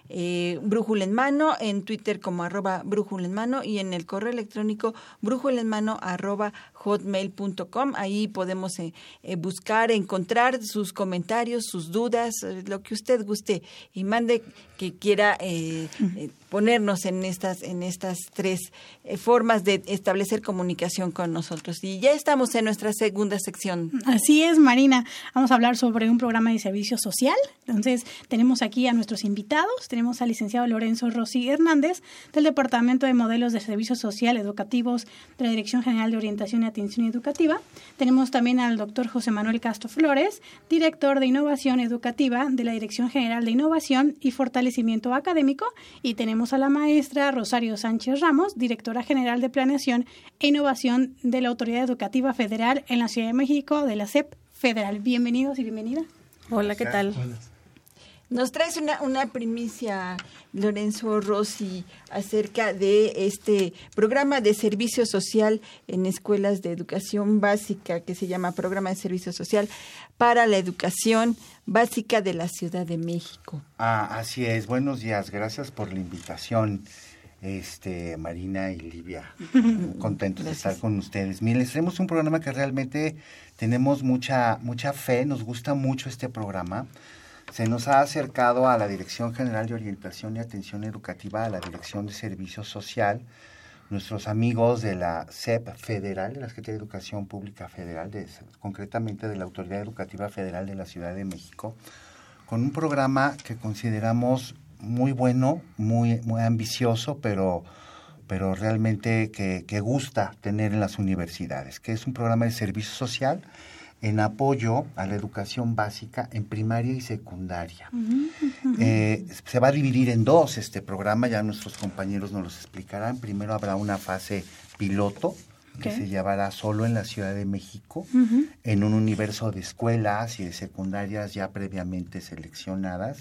eh, Brújula en Mano, en Twitter como arroba Brújula en Mano y en el correo electrónico brújula en mano arroba hotmail.com. Ahí podemos eh, eh, buscar, encontrar sus comentarios, sus dudas, eh, lo que usted guste y mande que quiera eh, ponernos en estas, en estas tres formas de establecer comunicación con nosotros. Y ya estamos en nuestra segunda sección.
Así es, Marina. Vamos a hablar sobre un programa de servicio social. Entonces, tenemos aquí a nuestros invitados. Tenemos al licenciado Lorenzo Rossi Hernández del Departamento de Modelos de Servicio Social Educativos de la Dirección General de Orientación y Atención Educativa. Tenemos también al doctor José Manuel Castro Flores, director de Innovación Educativa de la Dirección General de Innovación y Fortalecimiento Académico. Y tenemos a la maestra Rosario Sánchez Ramos, directora general de Planeación e Innovación de la Autoridad Educativa Federal en la Ciudad de México de la SEP Federal. Bienvenidos y bienvenida.
Hola, ¿qué tal?
Hola. Nos traes una, una primicia, Lorenzo Rossi, acerca de este programa de servicio social en escuelas de educación básica que se llama Programa de Servicio Social para la Educación Básica de la Ciudad de México.
Ah, así es. Buenos días. Gracias por la invitación.
este, Marina y Livia. Contentos de estar con ustedes. Miren, les tenemos un programa que realmente tenemos mucha, mucha fe, nos gusta mucho este programa. Se nos ha acercado a la Dirección General de Orientación y Atención Educativa, a la Dirección de Servicio Social, nuestros amigos de la SEP Federal, de la Secretaría de Educación Pública Federal, de, concretamente de la Autoridad Educativa Federal de la Ciudad de México, con un programa que consideramos muy bueno, muy, muy ambicioso, pero, pero realmente que, que gusta tener en las universidades, que es un programa de servicio social en apoyo a la educación básica en primaria y secundaria. Eh, se va a dividir en dos este programa, ya nuestros compañeros nos los explicarán. Primero habrá una fase piloto que se llevará solo en la Ciudad de México, en un universo de escuelas y de secundarias ya previamente seleccionadas.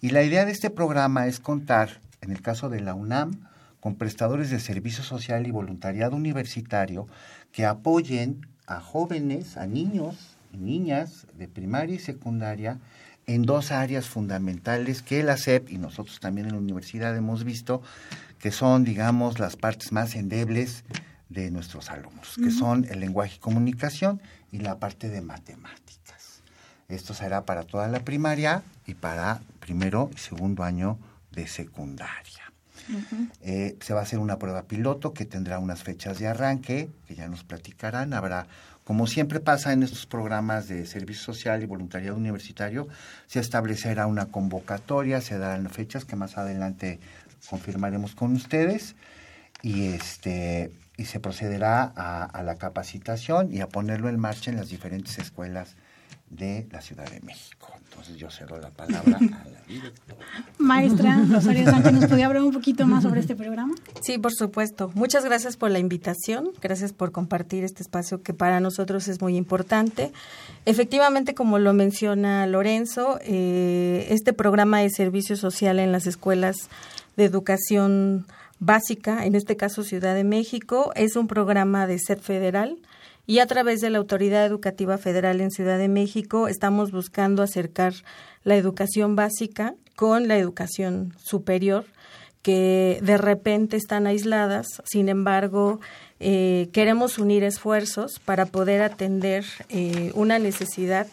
Y la idea de este programa es contar, en el caso de la UNAM, con prestadores de servicio social y voluntariado universitario que apoyen a jóvenes, a niños y niñas de primaria y secundaria en dos áreas fundamentales que la SEP y nosotros también en la universidad hemos visto que son, digamos, las partes más endebles de nuestros alumnos, que son el lenguaje y comunicación y la parte de matemáticas. Esto será para toda la primaria y para primero y segundo año de secundaria. Eh, se va a hacer una prueba piloto que tendrá unas fechas de arranque, que ya nos platicarán. Habrá, como siempre pasa en estos programas de servicio social y voluntariado universitario, se establecerá una convocatoria, se darán fechas que más adelante confirmaremos con ustedes y este y se procederá a, a la capacitación y a ponerlo en marcha en las diferentes escuelas de la Ciudad de México. Entonces yo cedo la palabra a la directora.
Maestra Rosario Sánchez, ¿nos podría hablar un poquito más sobre este programa?
Sí, por supuesto. Muchas gracias por la invitación, gracias por compartir este espacio que para nosotros es muy importante. Efectivamente, como lo menciona Lorenzo, eh, este programa de servicio social en las escuelas de educación básica, en este caso Ciudad de México, es un programa de SED federal y a través de la Autoridad Educativa Federal en Ciudad de México estamos buscando acercar la educación básica con la educación superior que de repente están aisladas, sin embargo, eh, queremos unir esfuerzos para poder atender eh, una necesidad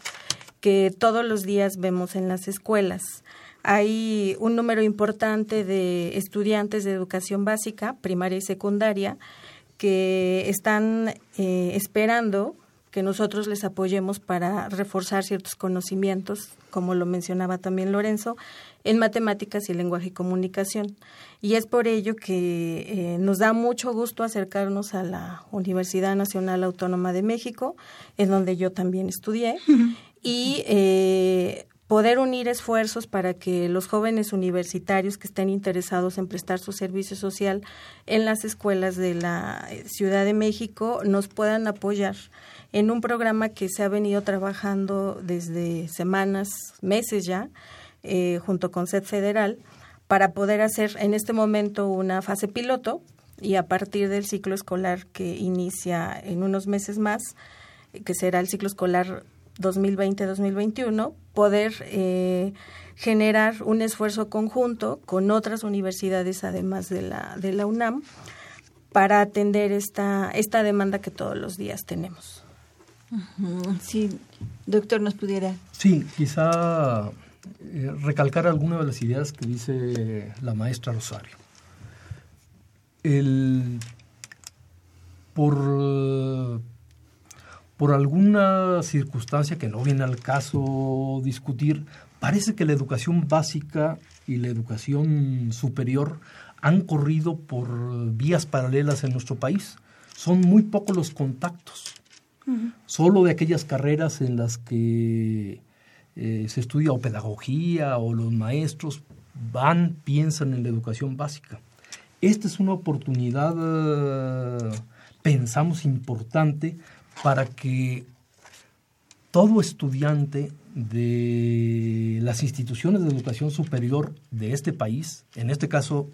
que todos los días vemos en las escuelas. Hay un número importante de estudiantes de educación básica, primaria y secundaria, que están eh, esperando que nosotros les apoyemos para reforzar ciertos conocimientos, como lo mencionaba también Lorenzo, en matemáticas y lenguaje y comunicación. Y es por ello que eh, nos da mucho gusto acercarnos a la Universidad Nacional Autónoma de México, en donde yo también estudié, y eh, poder unir esfuerzos para que los jóvenes universitarios que estén interesados en prestar su servicio social en las escuelas de la eh, Ciudad de México nos puedan apoyar en un programa que se ha venido trabajando desde semanas, meses ya, eh, junto con SED Federal, para poder hacer en este momento una fase piloto y a partir del ciclo escolar que inicia en unos meses más, que será el ciclo escolar 2020-2021, poder eh, generar un esfuerzo conjunto con otras universidades, además de la, de la UNAM, para atender esta, esta demanda que todos los días tenemos.
Sí, doctor, nos pudiera.
Sí, quizá eh, recalcar algunas de las ideas que dice la maestra Rosario. El, por por alguna circunstancia que no viene al caso discutir, parece que la educación básica y la educación superior han corrido por vías paralelas en nuestro país. Son muy pocos los contactos, solo de aquellas carreras en las que eh, se estudia o pedagogía o los maestros van, piensan en la educación básica. Esta es una oportunidad, eh, pensamos, importante para que todo estudiante de las instituciones de educación superior de este país, en este caso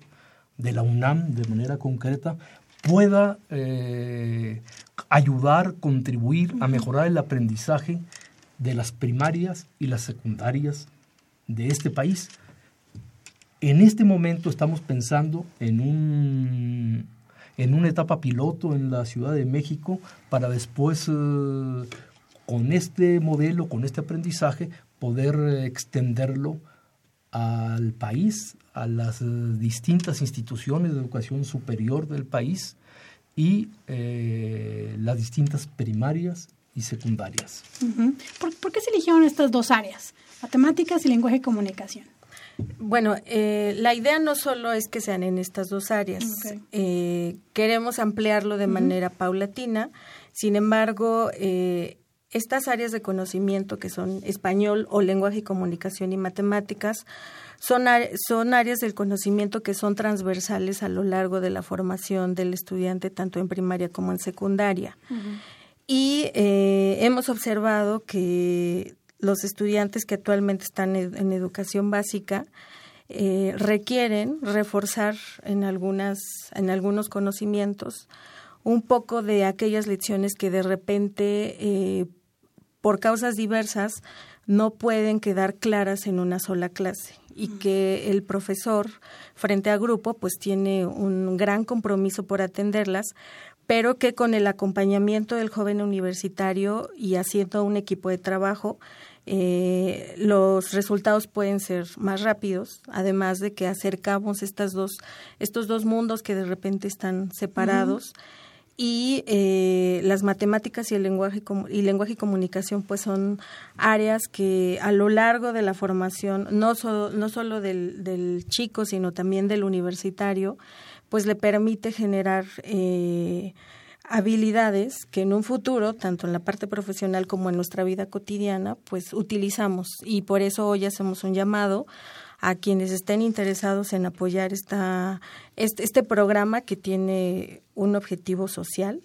de la UNAM de manera concreta, pueda eh, ayudar, contribuir a mejorar el aprendizaje de las primarias y las secundarias de este país. En este momento estamos pensando en un en una etapa piloto en la Ciudad de México para después eh, con este modelo, con este aprendizaje, poder extenderlo al país, a las eh, distintas instituciones de educación superior del país y eh, las distintas primarias y secundarias.
¿Por, qué se eligieron estas dos áreas, matemáticas y lenguaje y comunicación?
Bueno, eh, la idea no solo es que sean en estas dos áreas, queremos ampliarlo de manera paulatina, sin embargo, estas áreas de conocimiento que son español o lenguaje y comunicación y matemáticas son, son áreas del conocimiento que son transversales a lo largo de la formación del estudiante tanto en primaria como en secundaria. Y eh, hemos observado que los estudiantes que actualmente están en educación básica eh, requieren reforzar en algunas en algunos conocimientos un poco de aquellas lecciones que de repente eh, por causas diversas no pueden quedar claras en una sola clase y que el profesor frente a grupo pues tiene un gran compromiso por atenderlas, pero que con el acompañamiento del joven universitario y haciendo un equipo de trabajo, eh, los resultados pueden ser más rápidos, además de que acercamos estas dos, estos dos mundos que de repente están separados. Y eh, las matemáticas y el lenguaje y lenguaje y comunicación pues son áreas que a lo largo de la formación no no solo del, del, chico sino también del universitario pues le permite generar eh, habilidades que en un futuro tanto en la parte profesional como en nuestra vida cotidiana pues utilizamos. Y por eso hoy hacemos un llamado a quienes estén interesados en apoyar esta, este, este programa que tiene un objetivo social,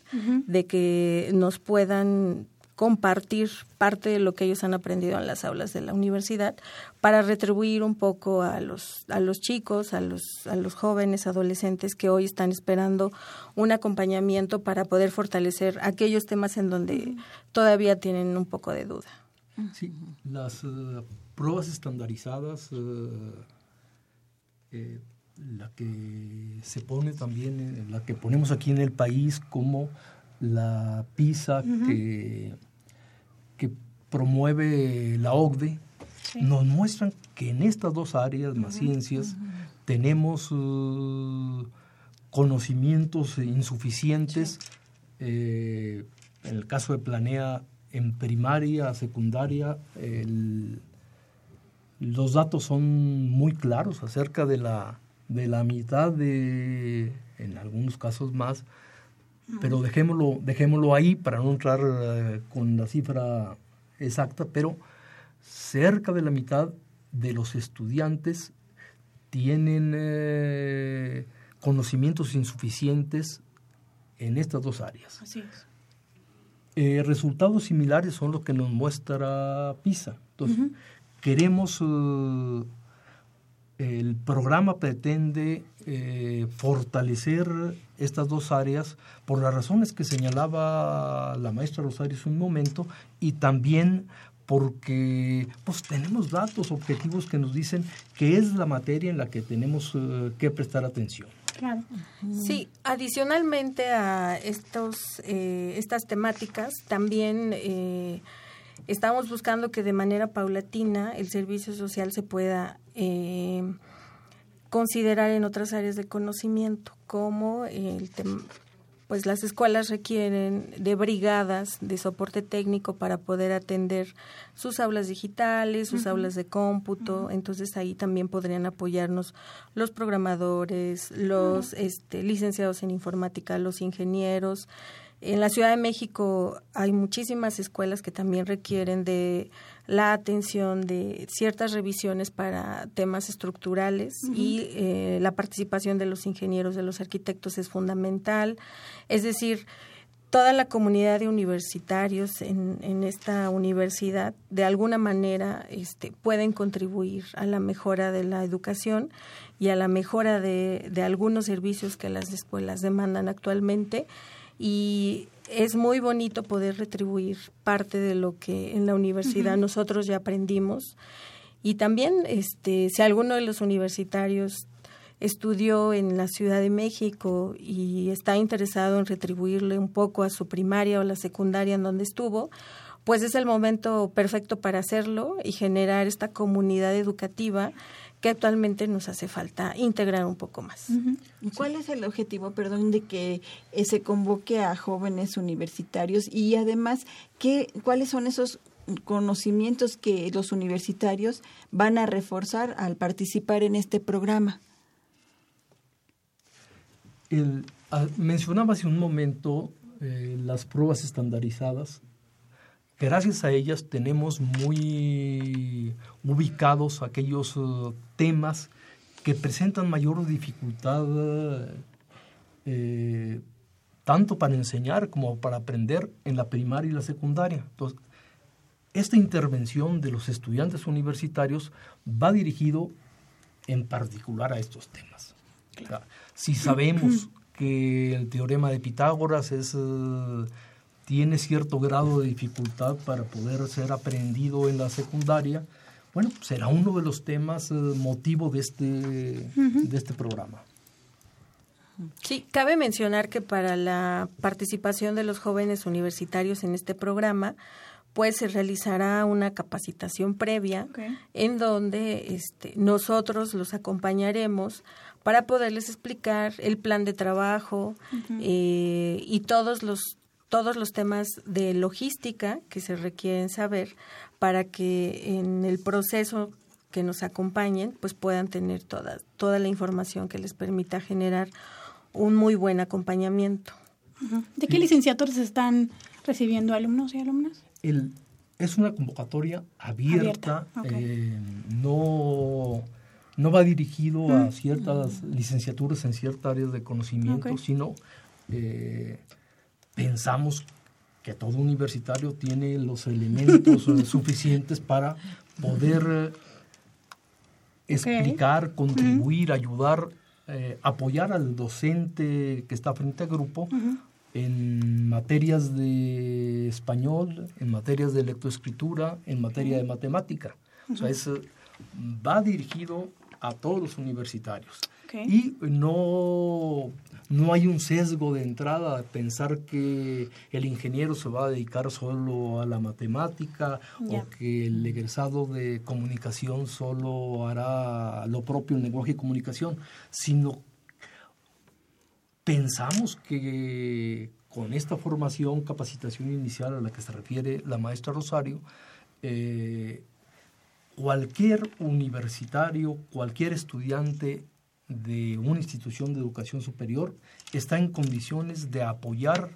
de que nos puedan compartir parte de lo que ellos han aprendido en las aulas de la universidad para retribuir un poco a los a los chicos, a los a los jóvenes, adolescentes que hoy están esperando un acompañamiento para poder fortalecer aquellos temas en donde todavía tienen un poco de duda.
Sí, las eh, pruebas estandarizadas, eh, eh, la que se pone también, la que ponemos aquí en el país como la PISA que promueve la OCDE, nos muestran que en estas dos áreas, las ciencias, tenemos conocimientos insuficientes. en el caso de Planea, en primaria, secundaria, el, los datos son muy claros acerca de la, de la mitad de, en algunos casos más, pero dejémoslo, dejémoslo ahí para no entrar eh, con la cifra exacta, pero cerca de la mitad de los estudiantes tienen eh, conocimientos insuficientes en estas dos áreas.
Así es.
Eh, resultados similares son los que nos muestra PISA. Entonces, queremos, eh, el programa pretende eh, fortalecer estas dos áreas por las razones que señalaba la maestra Rosario hace un momento y también porque pues tenemos datos objetivos que nos dicen que es la materia en la que tenemos eh, que prestar atención.
Claro.
Sí, adicionalmente a estos, estas temáticas, también Estamos buscando que de manera paulatina el servicio social se pueda eh, considerar en otras áreas de conocimiento, como el pues las escuelas requieren de brigadas de soporte técnico para poder atender sus aulas digitales, sus aulas de cómputo, entonces ahí también podrían apoyarnos los programadores, los este, licenciados en informática, los ingenieros, en la Ciudad de México hay muchísimas escuelas que también requieren de la atención de ciertas revisiones para temas estructurales y eh, la participación de los ingenieros, de los arquitectos es fundamental. Es decir, toda la comunidad de universitarios en, en esta universidad de alguna manera este, pueden contribuir a la mejora de la educación y a la mejora de, de algunos servicios que las escuelas demandan actualmente y es muy bonito poder retribuir parte de lo que en la universidad nosotros ya aprendimos. Y también, este, si alguno de los universitarios estudió en la Ciudad de México y está interesado en retribuirle un poco a su primaria o la secundaria en donde estuvo, pues es el momento perfecto para hacerlo y generar esta comunidad educativa que actualmente nos hace falta integrar un poco más.
¿Y cuál es el objetivo, perdón, de que eh, se convoque a jóvenes universitarios y además qué, cuáles son esos conocimientos que los universitarios van a reforzar al participar en este programa?
El, mencionaba hace un momento eh, las pruebas estandarizadas. Gracias a ellas tenemos muy ubicados aquellos eh, temas que presentan mayor dificultad eh, tanto para enseñar como para aprender en la primaria y la secundaria. Entonces, esta intervención de los estudiantes universitarios va dirigido en particular a estos temas. Si sabemos que el teorema de Pitágoras es, eh, tiene cierto grado de dificultad para poder ser aprendido en la secundaria, bueno, será uno de los temas eh, motivo de este, de este programa.
Sí, cabe mencionar que para la participación de los jóvenes universitarios en este programa, pues se realizará una capacitación previa en donde este, nosotros los acompañaremos para poderles explicar el plan de trabajo eh, y todos los todos los temas de logística que se requieren saber para que en el proceso que nos acompañen pues puedan tener toda toda la información que les permita generar un muy buen acompañamiento.
¿De qué licenciaturas están recibiendo alumnos y alumnas?
El, es una convocatoria abierta, eh, no no va dirigido a mm. ciertas licenciaturas en ciertas áreas de conocimiento, sino eh, pensamos que todo universitario tiene los elementos eh, suficientes para poder eh, explicar, contribuir, ayudar, apoyar al docente que está frente al grupo en materias de español, en materias de lectoescritura, en materia de matemática. O sea, es, va dirigido a todos los universitarios. Y no, no hay un sesgo de entrada a pensar que el ingeniero se va a dedicar solo a la matemática o que el egresado de comunicación solo hará lo propio en lenguaje y comunicación, sino pensamos que con esta formación, capacitación inicial a la que se refiere la maestra Rosario, eh, cualquier universitario, cualquier estudiante de una institución de educación superior está en condiciones de apoyar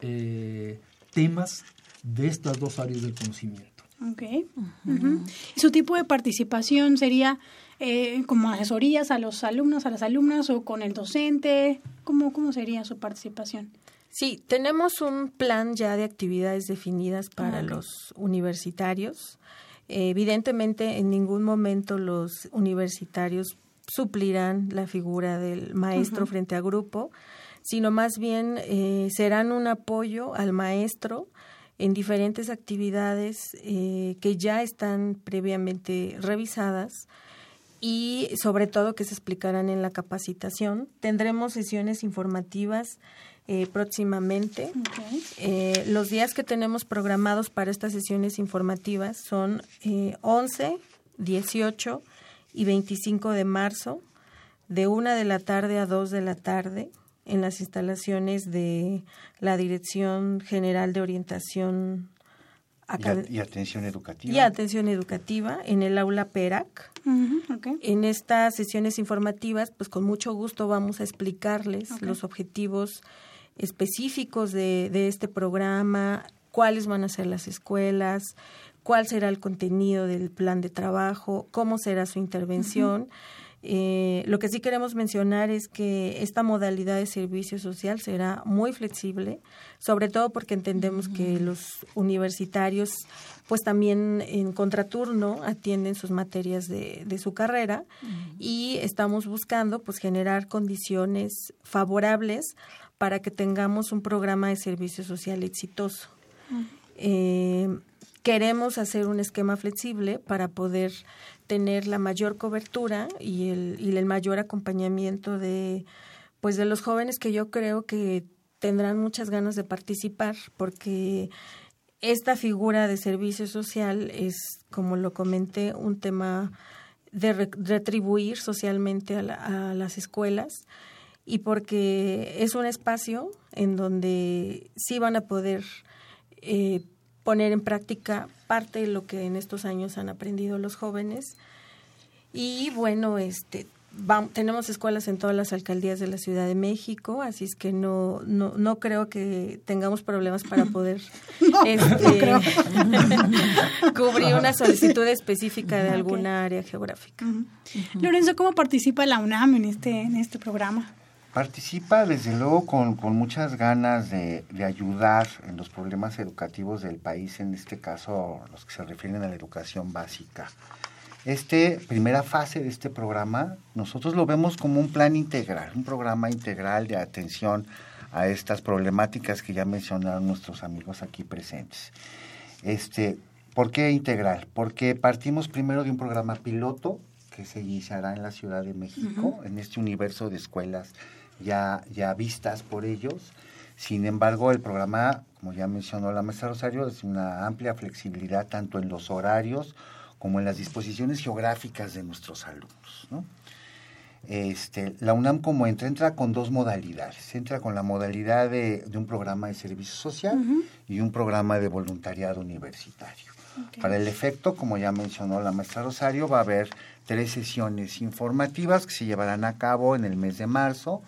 eh, temas de estas dos áreas del conocimiento.
Ok. ¿Y su tipo de participación sería eh, como asesorías a los alumnos, a las alumnas o con el docente? ¿Cómo, cómo sería su participación?
Sí, tenemos un plan ya de actividades definidas para ah, los universitarios. Evidentemente, en ningún momento los universitarios suplirán la figura del maestro frente a grupo, sino más bien eh, serán un apoyo al maestro en diferentes actividades eh, que ya están previamente revisadas y sobre todo que se explicarán en la capacitación. Tendremos sesiones informativas eh, próximamente. Eh, los días que tenemos programados para estas sesiones informativas son 11, 18 y 25 de marzo, de 1 de la tarde a 2 de la tarde, en las instalaciones de la Dirección General de Orientación
y, Atención Educativa.
Y Atención Educativa, en el aula PERAC. En estas sesiones informativas, pues con mucho gusto vamos a explicarles los objetivos específicos de, de este programa, cuáles van a ser las escuelas, cuál será el contenido del plan de trabajo, cómo será su intervención. Eh, lo que sí queremos mencionar es que esta modalidad de servicio social será muy flexible, sobre todo porque entendemos que los universitarios pues también en contraturno atienden sus materias de, de su carrera y estamos buscando pues generar condiciones favorables para que tengamos un programa de servicio social exitoso. Eh, queremos hacer un esquema flexible para poder tener la mayor cobertura y el, mayor acompañamiento de pues de los jóvenes que yo creo que tendrán muchas ganas de participar porque esta figura de servicio social es, como lo comenté, un tema de retribuir socialmente a, las escuelas y porque es un espacio en donde sí van a poder eh, poner en práctica parte de lo que en estos años han aprendido los jóvenes. Y bueno, este tenemos escuelas en todas las alcaldías de la Ciudad de México, así es que no, no, no creo que tengamos problemas para poder este, cubrir una solicitud específica de alguna área geográfica.
Lorenzo, ¿cómo participa la UNAM en este, en este programa?
Participa desde luego con, con muchas ganas de, de, ayudar en los problemas educativos del país, en este caso los que se refieren a la educación básica. Esta primera fase de este programa, nosotros lo vemos como un plan integral, un programa integral de atención a estas problemáticas que ya mencionaron nuestros amigos aquí presentes. Este, ¿Por qué integral? Porque partimos primero de un programa piloto que se iniciará en la Ciudad de México, en este universo de escuelas ya, ya vistas por ellos. Sin embargo, el programa, como ya mencionó la maestra Rosario, es una amplia flexibilidad tanto en los horarios como en las disposiciones geográficas de nuestros alumnos. Este, la UNAM como entra, entra con dos modalidades. Entra con la modalidad de, un programa de servicio social y un programa de voluntariado universitario. Para el efecto, como ya mencionó la maestra Rosario, va a haber tres sesiones informativas que se llevarán a cabo en el mes de marzo.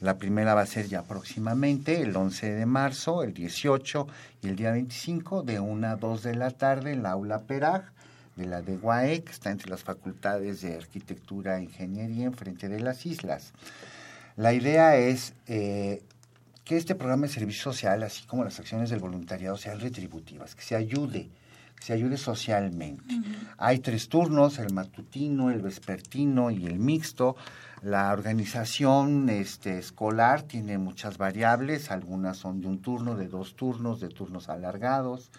La primera va a ser ya próximamente, el 11 de marzo, el 18 y el día 25, de 1 a 2 de la tarde en la aula Perag de la de UAE, que está entre las facultades de Arquitectura e Ingeniería, enfrente de las islas. La idea es eh, que este programa de servicio social, así como las acciones del voluntariado, sean retributivas, que se ayude se ayude socialmente. Hay tres turnos, el matutino, el vespertino y el mixto. La organización este, escolar tiene muchas variables, algunas son de un turno, de dos turnos, de turnos alargados.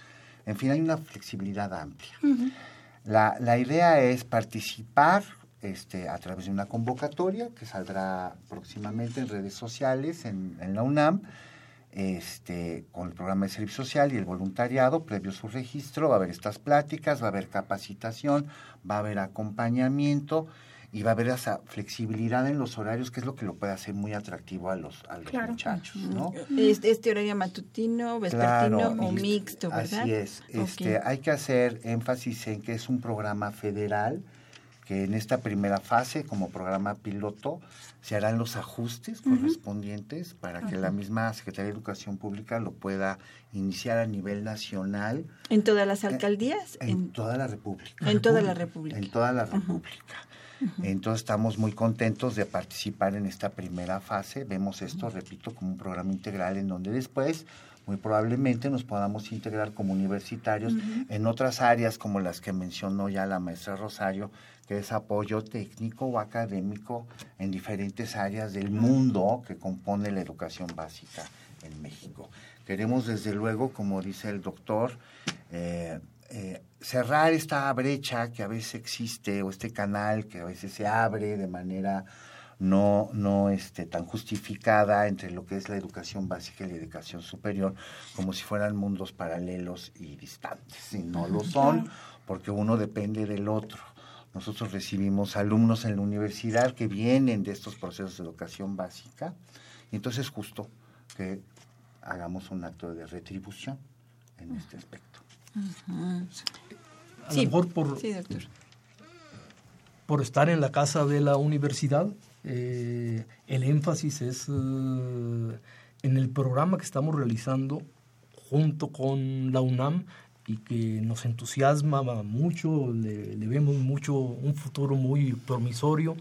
En fin, hay una flexibilidad amplia. la, la, idea es participar este, a través de una convocatoria que saldrá próximamente en redes sociales en, en la UNAM este, con el programa de servicio social y el voluntariado, previo su registro, va a haber estas pláticas, va a haber capacitación, va a haber acompañamiento y va a haber esa flexibilidad en los horarios, que es lo que lo puede hacer muy atractivo a los, a los muchachos, ¿no?
Este, este, horario matutino, vespertino o mixto, ¿verdad?
Así es. Este, Hay que hacer énfasis en que es un programa federal, que en esta primera fase, como programa piloto, se harán los ajustes correspondientes para que la misma Secretaría de Educación Pública lo pueda iniciar a nivel nacional.
¿En todas las alcaldías?
En, toda la República.
En toda la República.
En toda la República. Entonces estamos muy contentos de participar en esta primera fase. Vemos esto, repito, como un programa integral en donde después muy probablemente nos podamos integrar como universitarios en otras áreas como las que mencionó ya la maestra Rosario, que es apoyo técnico o académico en diferentes áreas del mundo que compone la educación básica en México. Queremos desde luego, como dice el doctor, eh, eh, cerrar esta brecha que a veces existe o este canal que a veces se abre de manera no, no este, tan justificada entre lo que es la educación básica y la educación superior, como si fueran mundos paralelos y distantes. Y no lo son, porque uno depende del otro. Nosotros recibimos alumnos en la universidad que vienen de estos procesos de educación básica. Y entonces es justo que hagamos un acto de retribución en este aspecto.
A lo mejor por, por estar en la casa de la universidad, eh, el énfasis es eh, en el programa que estamos realizando junto con la UNAM y que nos entusiasma mucho, le, vemos mucho un futuro muy promisorio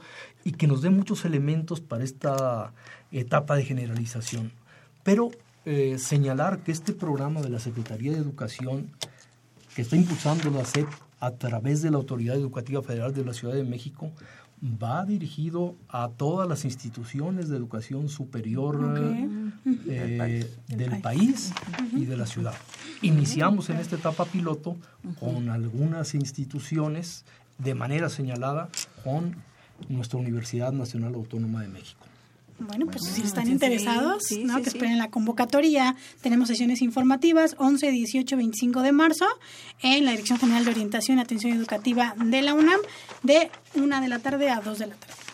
y que nos dé muchos elementos para esta etapa de generalización. Pero eh, señalar que este programa de la Secretaría de Educación que está impulsando la SEP a través de la Autoridad Educativa Federal de la Ciudad de México va dirigido a todas las instituciones de educación superior eh, del país y de la ciudad. Iniciamos en esta etapa piloto con algunas instituciones de manera señalada con nuestra Universidad Nacional Autónoma de México.
Bueno, pues si están interesados, ¿no? que esperen la convocatoria. Tenemos sesiones informativas 11, 18, 25 de marzo en la Dirección General de Orientación y Atención Educativa de la UNAM de 1 de la tarde a 2 de la tarde.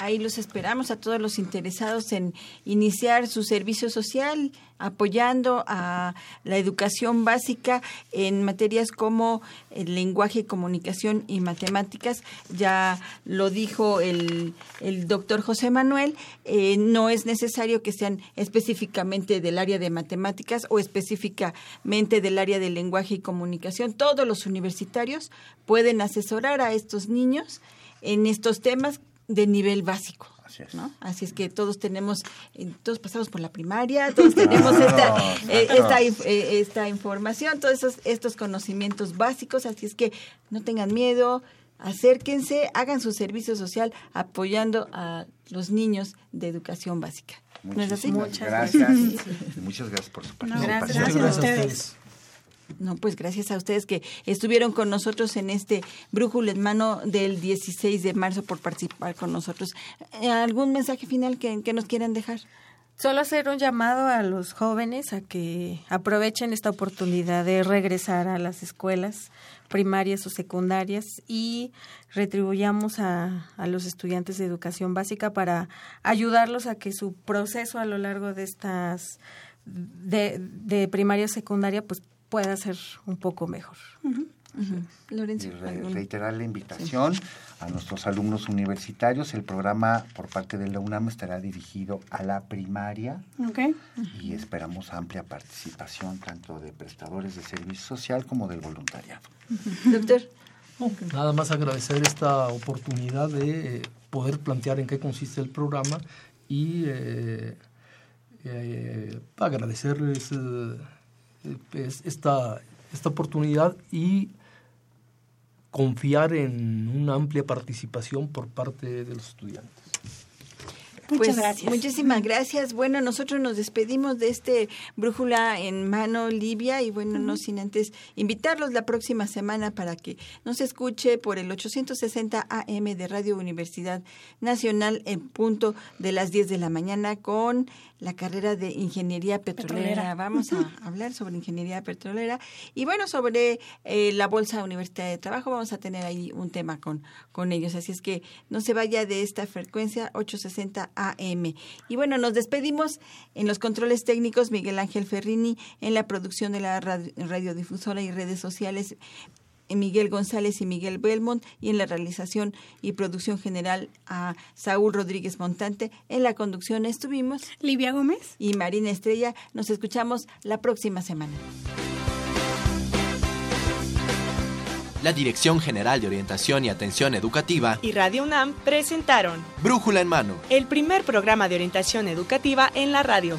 Ahí los esperamos a todos los interesados en iniciar su servicio social, apoyando a la educación básica en materias como el lenguaje, comunicación y matemáticas. Ya lo dijo el, el doctor José Manuel, eh, no es necesario que sean específicamente del área de matemáticas o específicamente del área de lenguaje y comunicación. Todos los universitarios pueden asesorar a estos niños en estos temas de nivel básico. Así es. ¿no? Así es que todos tenemos, eh, todos pasamos por la primaria, todos tenemos esta, eh, esta, eh, esta, información, todos esos, estos conocimientos básicos, así es que no tengan miedo, acérquense, hagan su servicio social apoyando a los niños de educación básica. ¿No es así?
Muchas gracias. Muchas gracias por su participación.
gracias, gracias a ustedes.
No, pues gracias a ustedes que estuvieron con nosotros en este brújula en mano del 16 de marzo por participar con nosotros. ¿Algún mensaje final que, que nos quieran dejar?
Solo hacer un llamado a los jóvenes a que aprovechen esta oportunidad de regresar a las escuelas primarias o secundarias y retribuyamos a, a, los estudiantes de educación básica para ayudarlos a que su proceso a lo largo de estas de, de primaria secundaria pues pueda ser un poco mejor.
Uh -huh. Lorenzo, y re reiterar la invitación sí. a nuestros alumnos universitarios. El programa por parte de la UNAM estará dirigido a la primaria
okay.
y esperamos amplia participación tanto de prestadores de servicio social como del voluntariado.
Uh -huh. Doctor.
Nada más agradecer esta oportunidad de poder plantear en qué consiste el programa y eh, eh, agradecerles esta, esta oportunidad y confiar en una amplia participación por parte de los estudiantes.
Muchas pues, gracias. Muchísimas gracias. Bueno, nosotros nos despedimos de este Brújula en mano Libia y bueno, uh -huh. no sin antes invitarlos la próxima semana para que nos escuche por el 860 AM de Radio Universidad Nacional en punto de las 10 de la mañana con la carrera de ingeniería petrolera. petrolera. Vamos a hablar sobre ingeniería petrolera y bueno, sobre eh, la Bolsa Universitaria de Trabajo. Vamos a tener ahí un tema con, con ellos. Así es que no se vaya de esta frecuencia 860 AM. Y bueno, nos despedimos en los controles técnicos Miguel Ángel Ferrini, en la producción de la radio, radiodifusora y redes sociales Miguel González y Miguel Belmont y en la realización y producción general a Saúl Rodríguez Montante. En la conducción estuvimos
Livia Gómez
y Marina Estrella. Nos escuchamos la próxima semana.
La Dirección General de Orientación y Atención Educativa
y Radio UNAM presentaron
Brújula en Mano,
el primer programa de orientación educativa en la radio.